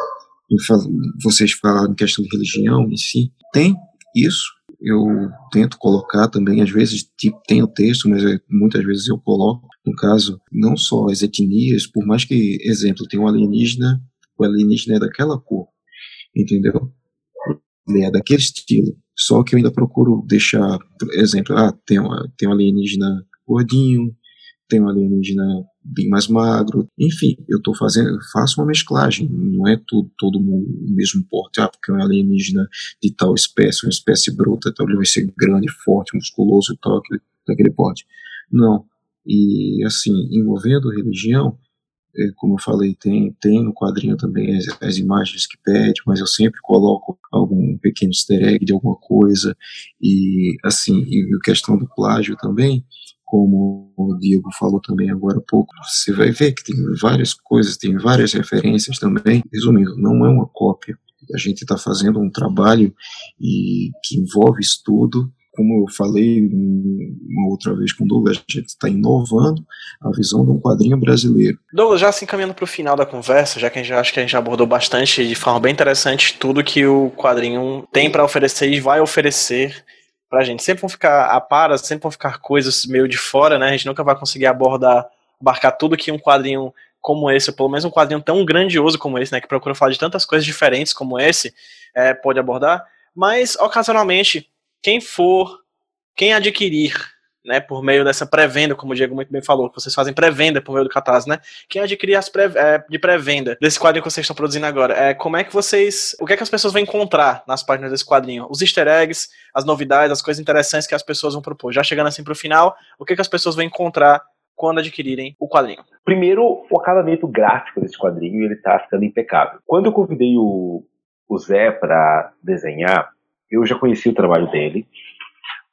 vocês falaram em questão de religião em si, tem isso, eu tento colocar também, às vezes tipo, tem o texto, mas é, muitas vezes eu coloco, no caso, não só as etnias, por mais que, exemplo, tem um alienígena, o alienígena é daquela cor, entendeu? Ele é daquele estilo. Só que eu ainda procuro deixar, exemplo, ah, tem, uma, tem um alienígena gordinho, tem um alienígena bem mais magro. Enfim, eu estou fazendo, faço uma mesclagem. Não é tudo, todo mundo o mesmo porte. Ah, porque é um alienígena de tal espécie, uma espécie bruta, então ele vai ser grande, forte, musculoso e tal, aquele, daquele porte. Não. E assim, envolvendo religião, é, como eu falei, tem, tem no quadrinho também as, as, imagens que pede, mas eu sempre coloco algum pequeno easter egg de alguma coisa. E assim, e a questão do plágio também, como o Diego falou também agora há pouco, você vai ver que tem várias coisas, tem várias referências também. Resumindo, não é uma cópia. A gente está fazendo um trabalho e que envolve estudo. Como eu falei uma outra vez com o Douglas, a gente está inovando a visão de um quadrinho brasileiro. Douglas, já se encaminhando para o final da conversa, já que a gente acho que a gente abordou bastante de forma bem interessante tudo que o quadrinho tem para oferecer e vai oferecer pra gente. Sempre vão ficar a para, sempre vão ficar coisas meio de fora, né? A gente nunca vai conseguir abordar, abarcar tudo que um quadrinho como esse, ou pelo menos um quadrinho tão grandioso como esse, né? Que procura falar de tantas coisas diferentes como esse, é, pode abordar. Mas, ocasionalmente, quem for, quem adquirir né, por meio dessa pré-venda, como o Diego muito bem falou, que vocês fazem pré-venda por meio do Catarse, né? Quem adquirir as pré, é, de pré-venda desse quadrinho que vocês estão produzindo agora, é, como é que vocês, o que é que as pessoas vão encontrar nas páginas desse quadrinho? Os easter eggs, as novidades, as coisas interessantes que as pessoas vão propor. Já chegando assim pro final, o que é que as pessoas vão encontrar quando adquirirem o quadrinho? Primeiro, o acabamento gráfico desse quadrinho, ele tá ficando impecável. Quando eu convidei o, o Zé para desenhar, eu já conheci o trabalho dele,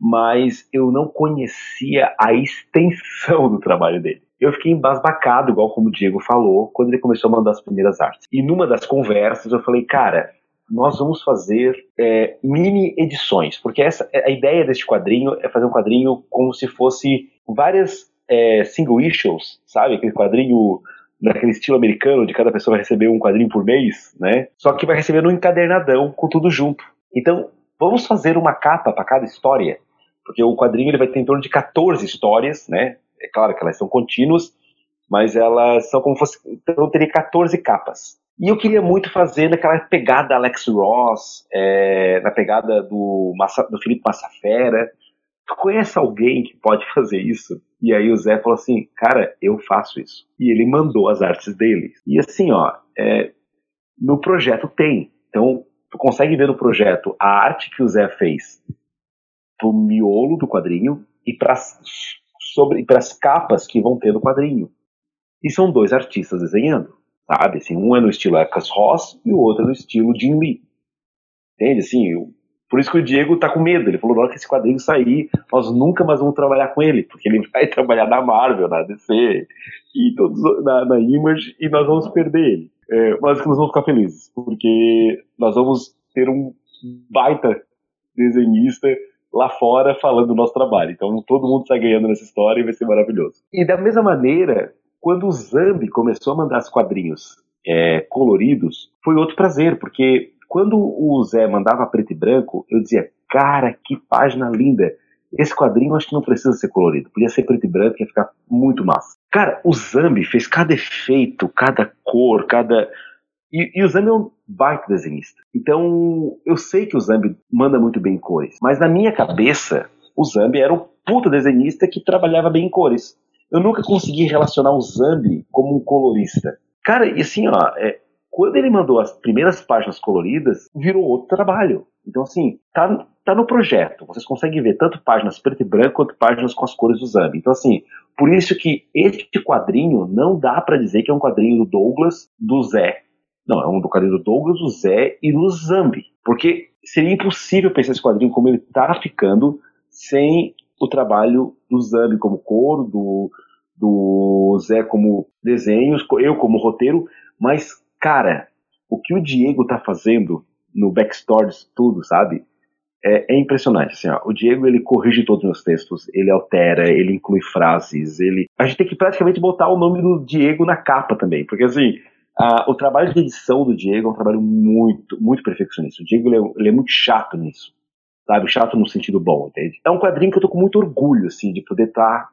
mas eu não conhecia a extensão do trabalho dele. Eu fiquei embasbacado, igual como o Diego falou, quando ele começou a mandar as primeiras artes. E numa das conversas eu falei, cara, nós vamos fazer é, mini edições, porque essa a ideia deste quadrinho é fazer um quadrinho como se fosse várias é, single issues, sabe? Aquele quadrinho naquele estilo americano, de cada pessoa vai receber um quadrinho por mês, né? Só que vai receber num encadernadão com tudo junto. Então, vamos fazer uma capa para cada história porque o quadrinho ele vai ter em torno de 14 histórias, né? É claro que elas são contínuas, mas elas são como fosse. Então teria 14 capas. E eu queria muito fazer naquela pegada Alex Ross, é, na pegada do, Massa, do Felipe Massafera. Tu conhece alguém que pode fazer isso? E aí o Zé falou assim, cara, eu faço isso. E ele mandou as artes dele. E assim, ó, é, no projeto tem. Então, tu consegue ver no projeto a arte que o Zé fez pro miolo do quadrinho e para para as capas que vão ter no quadrinho. E são dois artistas desenhando, sabe? Assim, um é no estilo Ecas Ross e o outro é no estilo Jim Lee. Entende? Assim, eu, por isso que o Diego tá com medo. Ele falou: na hora que esse quadrinho sair, nós nunca mais vamos trabalhar com ele, porque ele vai trabalhar na Marvel, na DC, e todos, na, na Image, e nós vamos perder ele. É, mas nós vamos ficar felizes, porque nós vamos ter um baita desenhista lá fora falando do nosso trabalho. Então todo mundo está ganhando nessa história e vai ser maravilhoso. E da mesma maneira, quando o Zambi começou a mandar os quadrinhos é, coloridos, foi outro prazer, porque quando o Zé mandava preto e branco, eu dizia, cara, que página linda. esse quadrinho acho que não precisa ser colorido, podia ser preto e branco, ia ficar muito massa. Cara, o Zambi fez cada efeito, cada cor, cada. E, e o Zambi é um baita desenhista. Então, eu sei que o Zambi manda muito bem em cores, mas na minha cabeça, o Zambi era um puta desenhista que trabalhava bem em cores. Eu nunca consegui relacionar o Zambi como um colorista. Cara, e assim, ó, é, quando ele mandou as primeiras páginas coloridas, virou outro trabalho. Então, assim, tá, tá no projeto. Vocês conseguem ver tanto páginas preto e branco quanto páginas com as cores do Zambi. Então, assim, por isso que este quadrinho não dá para dizer que é um quadrinho do Douglas, do Zé. Não, é um quadrinho do Douglas, do Zé e do Zambi. Porque seria impossível pensar esse quadrinho como ele tá ficando sem o trabalho do Zambi como cor, do, do Zé como desenhos, eu como roteiro, mas, cara, o que o Diego tá fazendo no backstory tudo, sabe? É, é, impressionante, assim, ó. O Diego, ele corrige todos os meus textos, ele altera, ele inclui frases, ele... A gente tem que praticamente botar o nome do Diego na capa também, porque, assim, a, o trabalho de edição do Diego é um trabalho muito, muito perfeccionista. O Diego, ele é, ele é muito chato nisso, sabe? Chato no sentido bom, entende? É um quadrinho que eu tô com muito orgulho, assim, de poder estar tá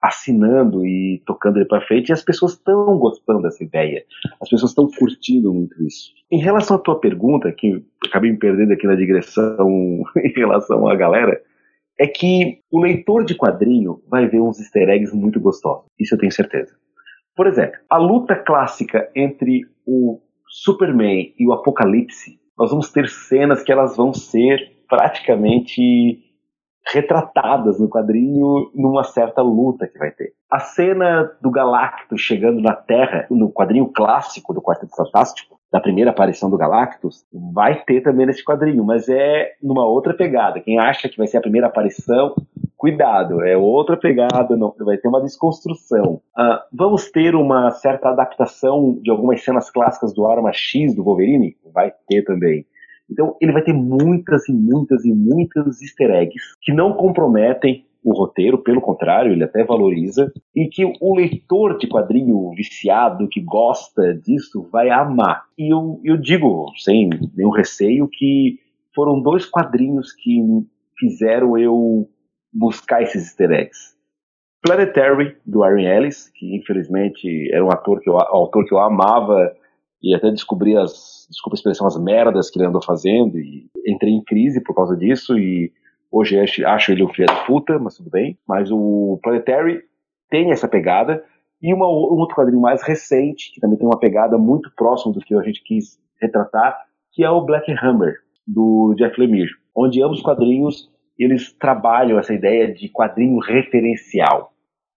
assinando e tocando ele para frente, e as pessoas estão gostando dessa ideia. As pessoas estão curtindo muito isso. Em relação à tua pergunta, que acabei me perdendo aqui na digressão em relação à galera, é que o leitor de quadrinho vai ver uns easter eggs muito gostosos. Isso eu tenho certeza. Por exemplo, a luta clássica entre o Superman e o Apocalipse, nós vamos ter cenas que elas vão ser praticamente retratadas no quadrinho numa certa luta que vai ter. A cena do Galactus chegando na Terra, no quadrinho clássico do Quarteto Fantástico, da primeira aparição do Galactus, vai ter também nesse quadrinho, mas é numa outra pegada. Quem acha que vai ser a primeira aparição, cuidado, é outra pegada, não, vai ter uma desconstrução. Uh, vamos ter uma certa adaptação de algumas cenas clássicas do Arma X do Wolverine? Vai ter também. Então ele vai ter muitas e muitas e muitas easter eggs que não comprometem o roteiro, pelo contrário, ele até valoriza, e que o leitor de quadrinho viciado, que gosta disso, vai amar. E eu, eu digo, sem nenhum receio, que foram dois quadrinhos que fizeram eu buscar esses easter eggs. Planetary, do Aaron Ellis, que infelizmente era um ator que eu, autor que eu amava e até descobri as, desculpa a expressão, as merdas que ele andou fazendo e entrei em crise por causa disso e hoje acho ele um filho de puta, mas tudo bem. Mas o Planetary tem essa pegada e uma, um outro quadrinho mais recente que também tem uma pegada muito próxima do que a gente quis retratar, que é o Black Hammer do Jeff Lemire, onde ambos os quadrinhos eles trabalham essa ideia de quadrinho referencial.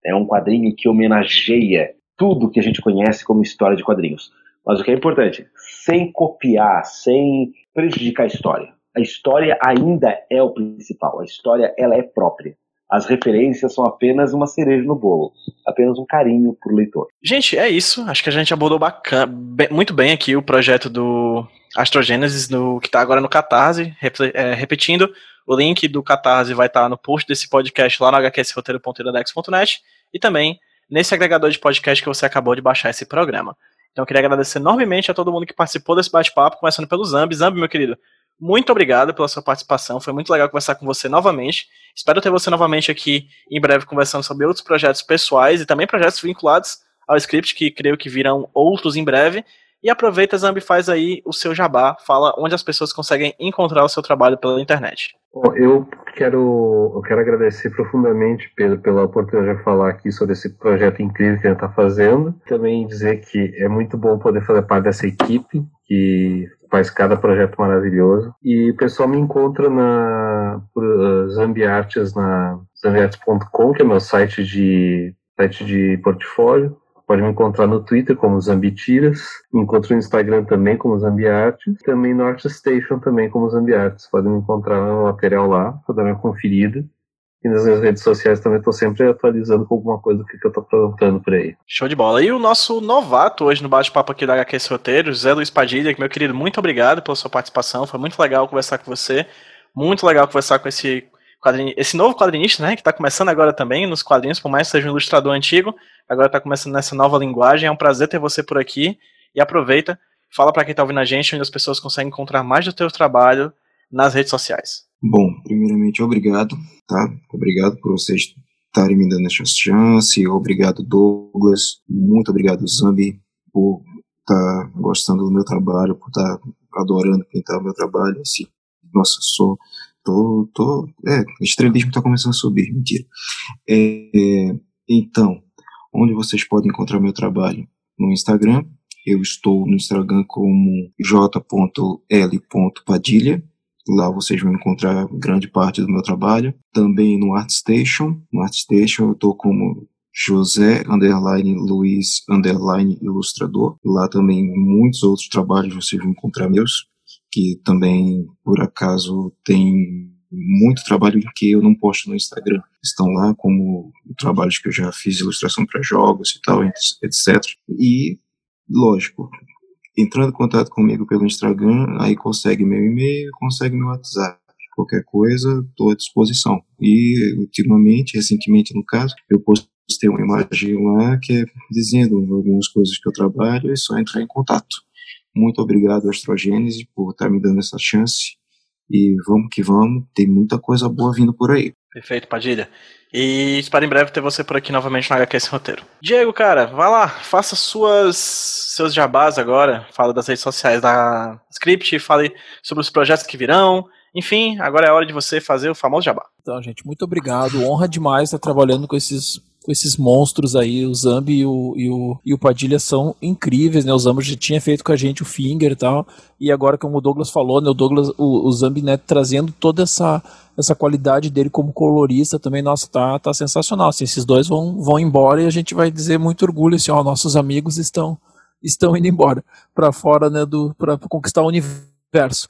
É um quadrinho que homenageia tudo que a gente conhece como história de quadrinhos. Mas o que é importante, sem copiar, sem prejudicar a história. A história ainda é o principal. A história ela é própria. As referências são apenas uma cereja no bolo, apenas um carinho pro leitor. Gente, é isso. Acho que a gente abordou bacana, muito bem aqui o projeto do Astrogênesis, no, que está agora no Catarse. Rep, é, repetindo, o link do Catarse vai estar no post desse podcast lá no hqsroteiro.iradex.net e também nesse agregador de podcast que você acabou de baixar esse programa. Então eu queria agradecer enormemente a todo mundo que participou desse bate-papo, começando pelo Zambi. Zambi, meu querido, muito obrigado pela sua participação. Foi muito legal conversar com você novamente. Espero ter você novamente aqui em breve conversando sobre outros projetos pessoais e também projetos vinculados ao script, que creio que virão outros em breve. E aproveita, Zambi, faz aí o seu jabá, fala onde as pessoas conseguem encontrar o seu trabalho pela internet. Bom, eu quero, eu quero agradecer profundamente, Pedro, pela oportunidade de falar aqui sobre esse projeto incrível que a gente está fazendo. Também dizer que é muito bom poder fazer parte dessa equipe que faz cada projeto maravilhoso. E o pessoal me encontra na por, uh, Zambiartes, na zambiartes.com, que é meu site de, site de portfólio. Pode me encontrar no Twitter como Zambitiras, me encontro no Instagram também como Zambiartes, também no ArtStation também como Zambiartes. Podem me encontrar no material lá, para dar uma conferida. E nas minhas redes sociais também estou sempre atualizando com alguma coisa que eu estou aprontando por aí. Show de bola. E o nosso novato hoje no bate-papo aqui da HQS Roteiro, Zé Luiz Padilha, meu querido, muito obrigado pela sua participação. Foi muito legal conversar com você. Muito legal conversar com esse esse novo quadrinista, né, que está começando agora também nos quadrinhos, por mais que seja um ilustrador antigo, agora está começando nessa nova linguagem. É um prazer ter você por aqui. E aproveita, fala para quem está ouvindo a gente onde as pessoas conseguem encontrar mais do teu trabalho nas redes sociais. Bom, primeiramente, obrigado, tá? Obrigado por vocês estarem me dando essa chance. Obrigado, Douglas. Muito obrigado, Zambi, por estar tá gostando do meu trabalho, por estar tá adorando pintar o meu trabalho. Nossa, sou. Tô, tô, é, estrelismo está começando a subir, mentira. É, então, onde vocês podem encontrar meu trabalho? No Instagram, eu estou no Instagram como j.l.padilha. Lá vocês vão encontrar grande parte do meu trabalho. Também no ArtStation. No ArtStation eu estou como José underline Luiz underline ilustrador. Lá também muitos outros trabalhos vocês vão encontrar meus, que também por acaso tem muito trabalho que eu não posto no Instagram. Estão lá como trabalhos que eu já fiz ilustração para jogos e tal, etc. E lógico, entrando em contato comigo pelo Instagram, aí consegue meu e-mail, consegue meu WhatsApp. Qualquer coisa, estou à disposição. E, ultimamente, recentemente no caso, eu postei uma imagem lá que é dizendo algumas coisas que eu trabalho, é só entrar em contato. Muito obrigado, Astrogênese, por estar me dando essa chance. E vamos que vamos, tem muita coisa boa vindo por aí. Perfeito, Padilha. E espero em breve ter você por aqui novamente no HQ Esse Roteiro. Diego, cara, vai lá, faça suas seus jabás agora. Fala das redes sociais da Script, fale sobre os projetos que virão. Enfim, agora é a hora de você fazer o famoso jabá. Então, gente, muito obrigado. Honra demais estar trabalhando com esses esses monstros aí, o Zambi e o, e o, e o Padilha são incríveis, né? O Zambi já tinha feito com a gente o Finger e tal, e agora como o Douglas falou, né? O Douglas, o, o Zambi, né, trazendo toda essa, essa qualidade dele como colorista também, nossa, tá, tá sensacional, assim, esses dois vão, vão embora e a gente vai dizer muito orgulho, assim, ó, nossos amigos estão, estão indo embora para fora, né, do, para conquistar o universo.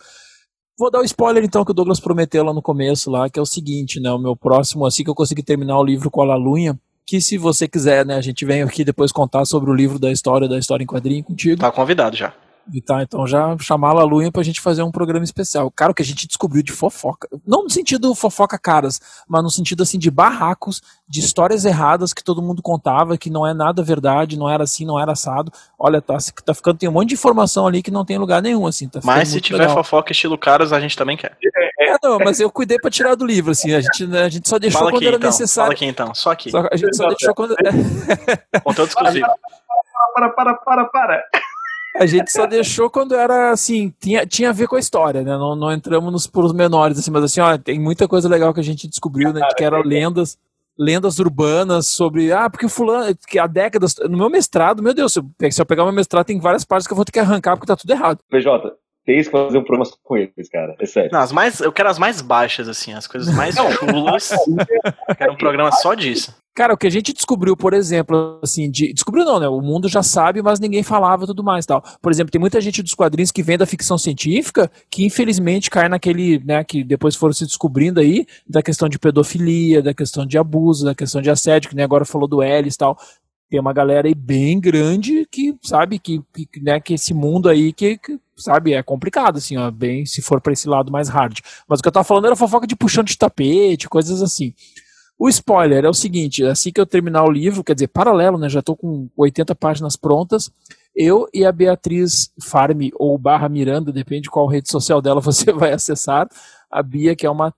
Vou dar o um spoiler então que o Douglas prometeu lá no começo lá, que é o seguinte, né, o meu próximo, assim que eu conseguir terminar o livro com a Lalunha, que se você quiser, né, a gente vem aqui depois contar sobre o livro da história, da história em quadrinho contigo. Tá convidado já. E tá, então já chamar a Lalunha pra gente fazer um programa especial. Cara, o que a gente descobriu de fofoca. Não no sentido fofoca caras, mas no sentido assim de barracos, de histórias erradas que todo mundo contava, que não é nada verdade, não era assim, não era assado. Olha, tá, tá ficando, tem um monte de informação ali que não tem lugar nenhum, assim. Tá mas se tiver legal. fofoca estilo caras, a gente também quer. É, não, mas eu cuidei pra tirar do livro, assim. A gente, né, a gente só deixou Fala quando aqui, era então. necessário. Fala aqui então, só aqui. Só, a gente só deixou quando. Conteúdo exclusivo. Para, para, para, para. A gente só deixou quando era assim, tinha, tinha a ver com a história, né? Não, não entramos nos puros menores, assim, mas assim, ó, tem muita coisa legal que a gente descobriu, né? Que eram lendas, lendas urbanas sobre, ah, porque o fulano, que há décadas, no meu mestrado, meu Deus, se eu, se eu pegar meu mestrado, tem várias partes que eu vou ter que arrancar porque tá tudo errado. PJ, tem que fazer um programa com eles, cara. É sério. Não, as mais, eu quero as mais baixas, assim, as coisas mais chulas. eu quero um programa só disso. Cara, o que a gente descobriu, por exemplo, assim, de, descobriu não, né? O mundo já sabe, mas ninguém falava tudo mais tal. Por exemplo, tem muita gente dos quadrinhos que vem da ficção científica que infelizmente cai naquele, né, que depois foram se descobrindo aí, da questão de pedofilia, da questão de abuso, da questão de assédio, que nem agora falou do Ellis tal. Tem uma galera aí bem grande que, sabe, que, que né, que esse mundo aí que, que sabe, é complicado, assim, ó, bem, se for para esse lado mais hard. Mas o que eu tava falando era fofoca de puxando de tapete, coisas assim. O spoiler é o seguinte, assim que eu terminar o livro, quer dizer, paralelo, né, já estou com 80 páginas prontas, eu e a Beatriz Farme, ou barra Miranda, depende qual rede social dela você vai acessar, a Bia, que é uma,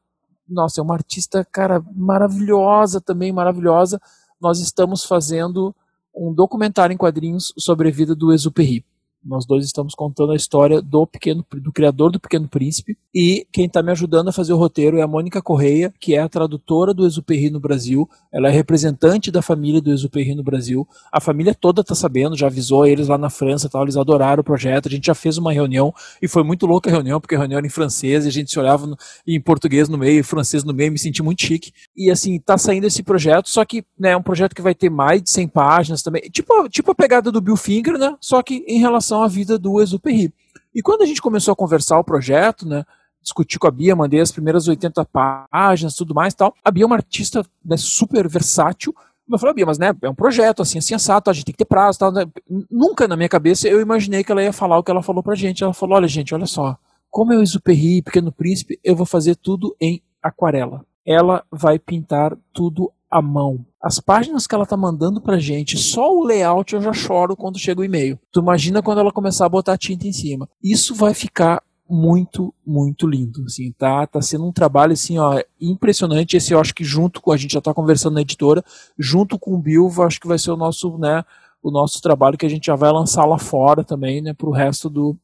nossa, é uma artista, cara, maravilhosa também, maravilhosa, nós estamos fazendo um documentário em quadrinhos sobre a vida do Exupéry. Nós dois estamos contando a história do pequeno, do criador do Pequeno Príncipe e quem está me ajudando a fazer o roteiro é a Mônica Correia, que é a tradutora do Exupéry no Brasil. Ela é representante da família do Exupéry no Brasil. A família toda está sabendo, já avisou eles lá na França, tal, eles adoraram o projeto. A gente já fez uma reunião e foi muito louca a reunião porque a reunião era em francês e a gente se olhava no, em português no meio, francês no meio, me senti muito chique. E assim, tá saindo esse projeto, só que né, é um projeto que vai ter mais de 100 páginas também, tipo, tipo a pegada do Bill Finger, né? Só que em relação relação à vida do Exupéry. E quando a gente começou a conversar o projeto, né, discuti com a Bia, mandei as primeiras 80 páginas, tudo mais tal. A Bia é uma artista né, super versátil. Eu falei, Bia, mas né, é um projeto, assim, assim, assado, a gente tem que ter prazo, tal. Né? Nunca na minha cabeça eu imaginei que ela ia falar o que ela falou pra gente. Ela falou, olha, gente, olha só, como é o Exupéry, Pequeno Príncipe, eu vou fazer tudo em aquarela. Ela vai pintar tudo à mão. As páginas que ela tá mandando pra gente, só o layout eu já choro quando chega o e-mail. Tu imagina quando ela começar a botar tinta em cima. Isso vai ficar muito, muito lindo, assim, tá, tá sendo um trabalho, assim, ó, impressionante, esse eu acho que junto com, a gente já tá conversando na editora, junto com o Bilva, acho que vai ser o nosso, né, o nosso trabalho que a gente já vai lançar lá fora também, né, pro resto do,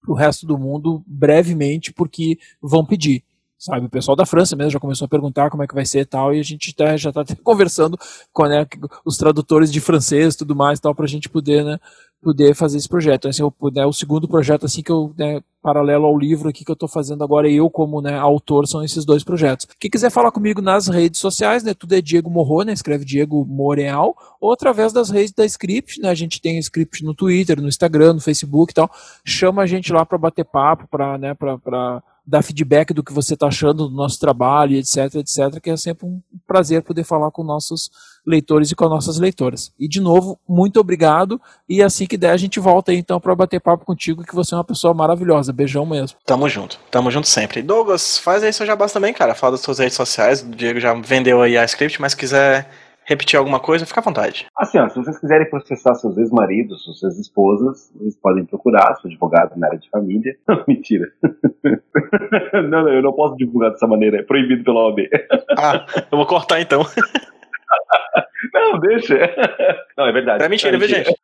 pro resto do mundo brevemente, porque vão pedir sabe? O pessoal da França mesmo já começou a perguntar como é que vai ser e tal, e a gente tá, já está conversando com né, os tradutores de francês e tudo mais tal, para a gente poder, né, poder fazer esse projeto. Esse é o, né, o segundo projeto, assim, que eu, né, paralelo ao livro aqui que eu estou fazendo agora, eu como né, autor, são esses dois projetos. Quem quiser falar comigo nas redes sociais, né, tudo é Diego Morro, né, escreve Diego Moreal, ou através das redes da Script, né, a gente tem Script no Twitter, no Instagram, no Facebook e tal, chama a gente lá para bater papo, para né, pra dar feedback do que você está achando do nosso trabalho, etc, etc, que é sempre um prazer poder falar com nossos leitores e com nossas leitoras. E de novo, muito obrigado e assim que der a gente volta aí então para bater papo contigo, que você é uma pessoa maravilhosa. Beijão mesmo. Tamo junto, tamo junto sempre. Douglas, faz aí seu jabá também, cara. Fala das suas redes sociais. O Diego já vendeu aí a script, mas quiser repetir alguma coisa, fica à vontade. Assim, ó, se vocês quiserem processar seus ex-maridos, suas esposas, vocês podem procurar, sou advogado na área de família. Mentira. não, não, eu não posso divulgar dessa maneira, é proibido pela OAB. ah, eu vou cortar então. não, deixa. Não, é verdade. É mentira, é mentira. gente?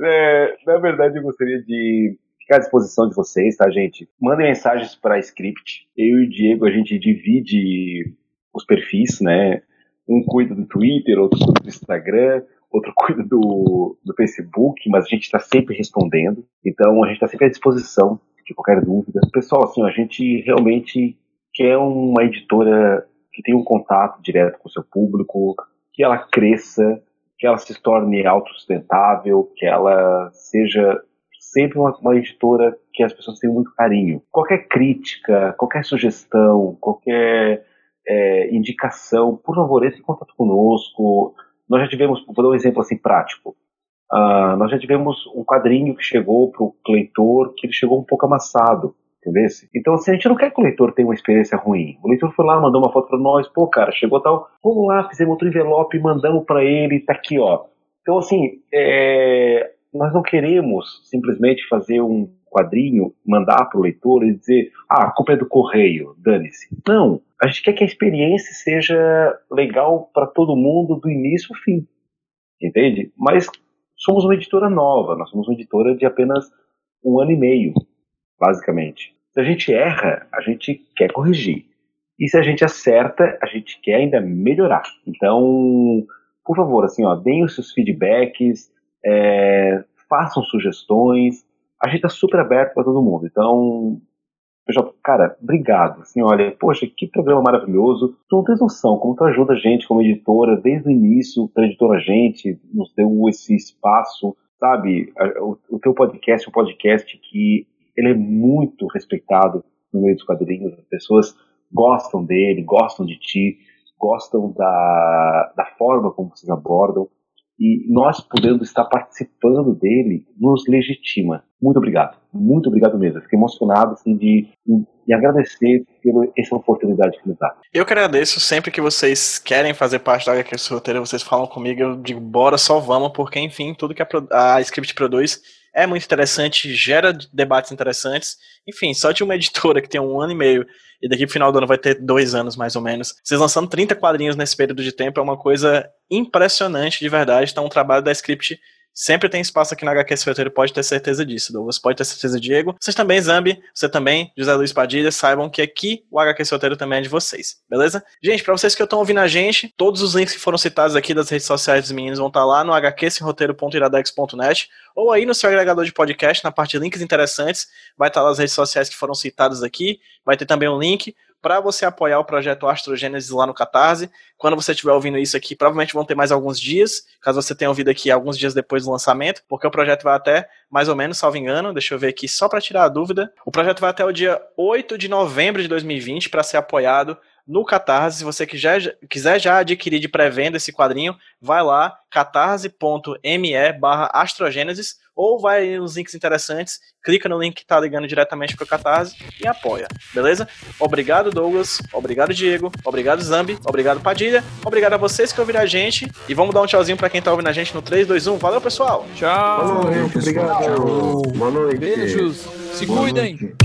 É, na verdade, eu gostaria de ficar à disposição de vocês, tá, gente? Mandem mensagens para a Script. Eu e o Diego, a gente divide os perfis, né? Um cuida do Twitter, outro cuida do Instagram, outro cuida do, do Facebook, mas a gente está sempre respondendo. Então a gente está sempre à disposição de qualquer dúvida. Pessoal, assim, a gente realmente quer uma editora que tenha um contato direto com o seu público, que ela cresça, que ela se torne autossustentável, que ela seja sempre uma, uma, editora que as pessoas têm muito carinho. Qualquer crítica, qualquer sugestão, qualquer é, indicação, por favor, entre em contato conosco. Nós já tivemos, vou dar um exemplo assim prático. Uh, nós já tivemos um quadrinho que chegou para o leitor que ele chegou um pouco amassado, entendeu? Então, assim, a gente não quer que o leitor tenha uma experiência ruim. O leitor foi lá, mandou uma foto para nós, pô, cara, chegou tal, vamos lá, fizemos outro envelope, mandamos para ele, tá aqui, ó. Então, assim, é, nós não queremos simplesmente fazer um quadrinho, mandar para o leitor e dizer, ah, a culpa é do correio, dane-se. Não, a gente quer que a experiência seja legal para todo mundo do início ao fim, entende? Mas somos uma editora nova, nós somos uma editora de apenas um ano e meio, basicamente. Se a gente erra, a gente quer corrigir. E se a gente acerta, a gente quer ainda melhorar. Então, por favor, assim, ó, deem os seus feedbacks, é, façam sugestões, a gente está super aberto para todo mundo. Então, já, cara, obrigado. Assim, olha, poxa, que programa maravilhoso. Tu não tens noção como tu ajuda a gente como editora, desde o início, para editora a gente, nos deu esse espaço, sabe? O, o teu podcast é um podcast que ele é muito respeitado no meio dos quadrinhos. As pessoas gostam dele, gostam de ti, gostam da, da forma como vocês abordam e nós podendo estar participando dele nos legitima. Muito obrigado, muito obrigado mesmo. Fiquei emocionado assim, de, de agradecer por essa oportunidade que nos dá. Eu que agradeço sempre que vocês querem fazer parte da HQ Roteiro, vocês falam comigo, eu digo, bora, só vamos, porque enfim, tudo que a, a Script produz é muito interessante, gera debates interessantes. Enfim, só de uma editora que tem um ano e meio e daqui pro final do ano vai ter dois anos mais ou menos. Vocês lançando 30 quadrinhos nesse período de tempo é uma coisa impressionante de verdade. Então, o trabalho da Script sempre tem espaço aqui na HQ Roteiro, pode ter certeza disso. Douglas pode ter certeza, Diego. Vocês também, Zambi, você também, José Luiz Padilha, saibam que aqui o HQ Roteiro também é de vocês, beleza? Gente, para vocês que estão ouvindo a gente, todos os links que foram citados aqui das redes sociais dos meninos vão estar tá lá no hqsemroteiro.iradex.net ou aí no seu agregador de podcast, na parte de links interessantes, vai estar tá lá as redes sociais que foram citadas aqui, vai ter também um link para você apoiar o projeto Astrogênesis lá no Catarse. Quando você estiver ouvindo isso aqui, provavelmente vão ter mais alguns dias, caso você tenha ouvido aqui alguns dias depois do lançamento, porque o projeto vai até, mais ou menos, salvo engano, deixa eu ver aqui só para tirar a dúvida. O projeto vai até o dia 8 de novembro de 2020 para ser apoiado no Catarse. Se você quiser, quiser já adquirir de pré-venda esse quadrinho, vai lá, catarse.me barra astrogênesis. Ou vai nos links interessantes, clica no link que tá ligando diretamente pro Catarse e apoia, beleza? Obrigado, Douglas. Obrigado, Diego. Obrigado, Zambi. Obrigado, Padilha. Obrigado a vocês que ouviram a gente. E vamos dar um tchauzinho pra quem tá ouvindo a gente no 3, 2, 1. Valeu, pessoal. Tchau. Falou, gente. Obrigado. Tchau. Boa noite. Beijos. Se Boa cuidem. noite.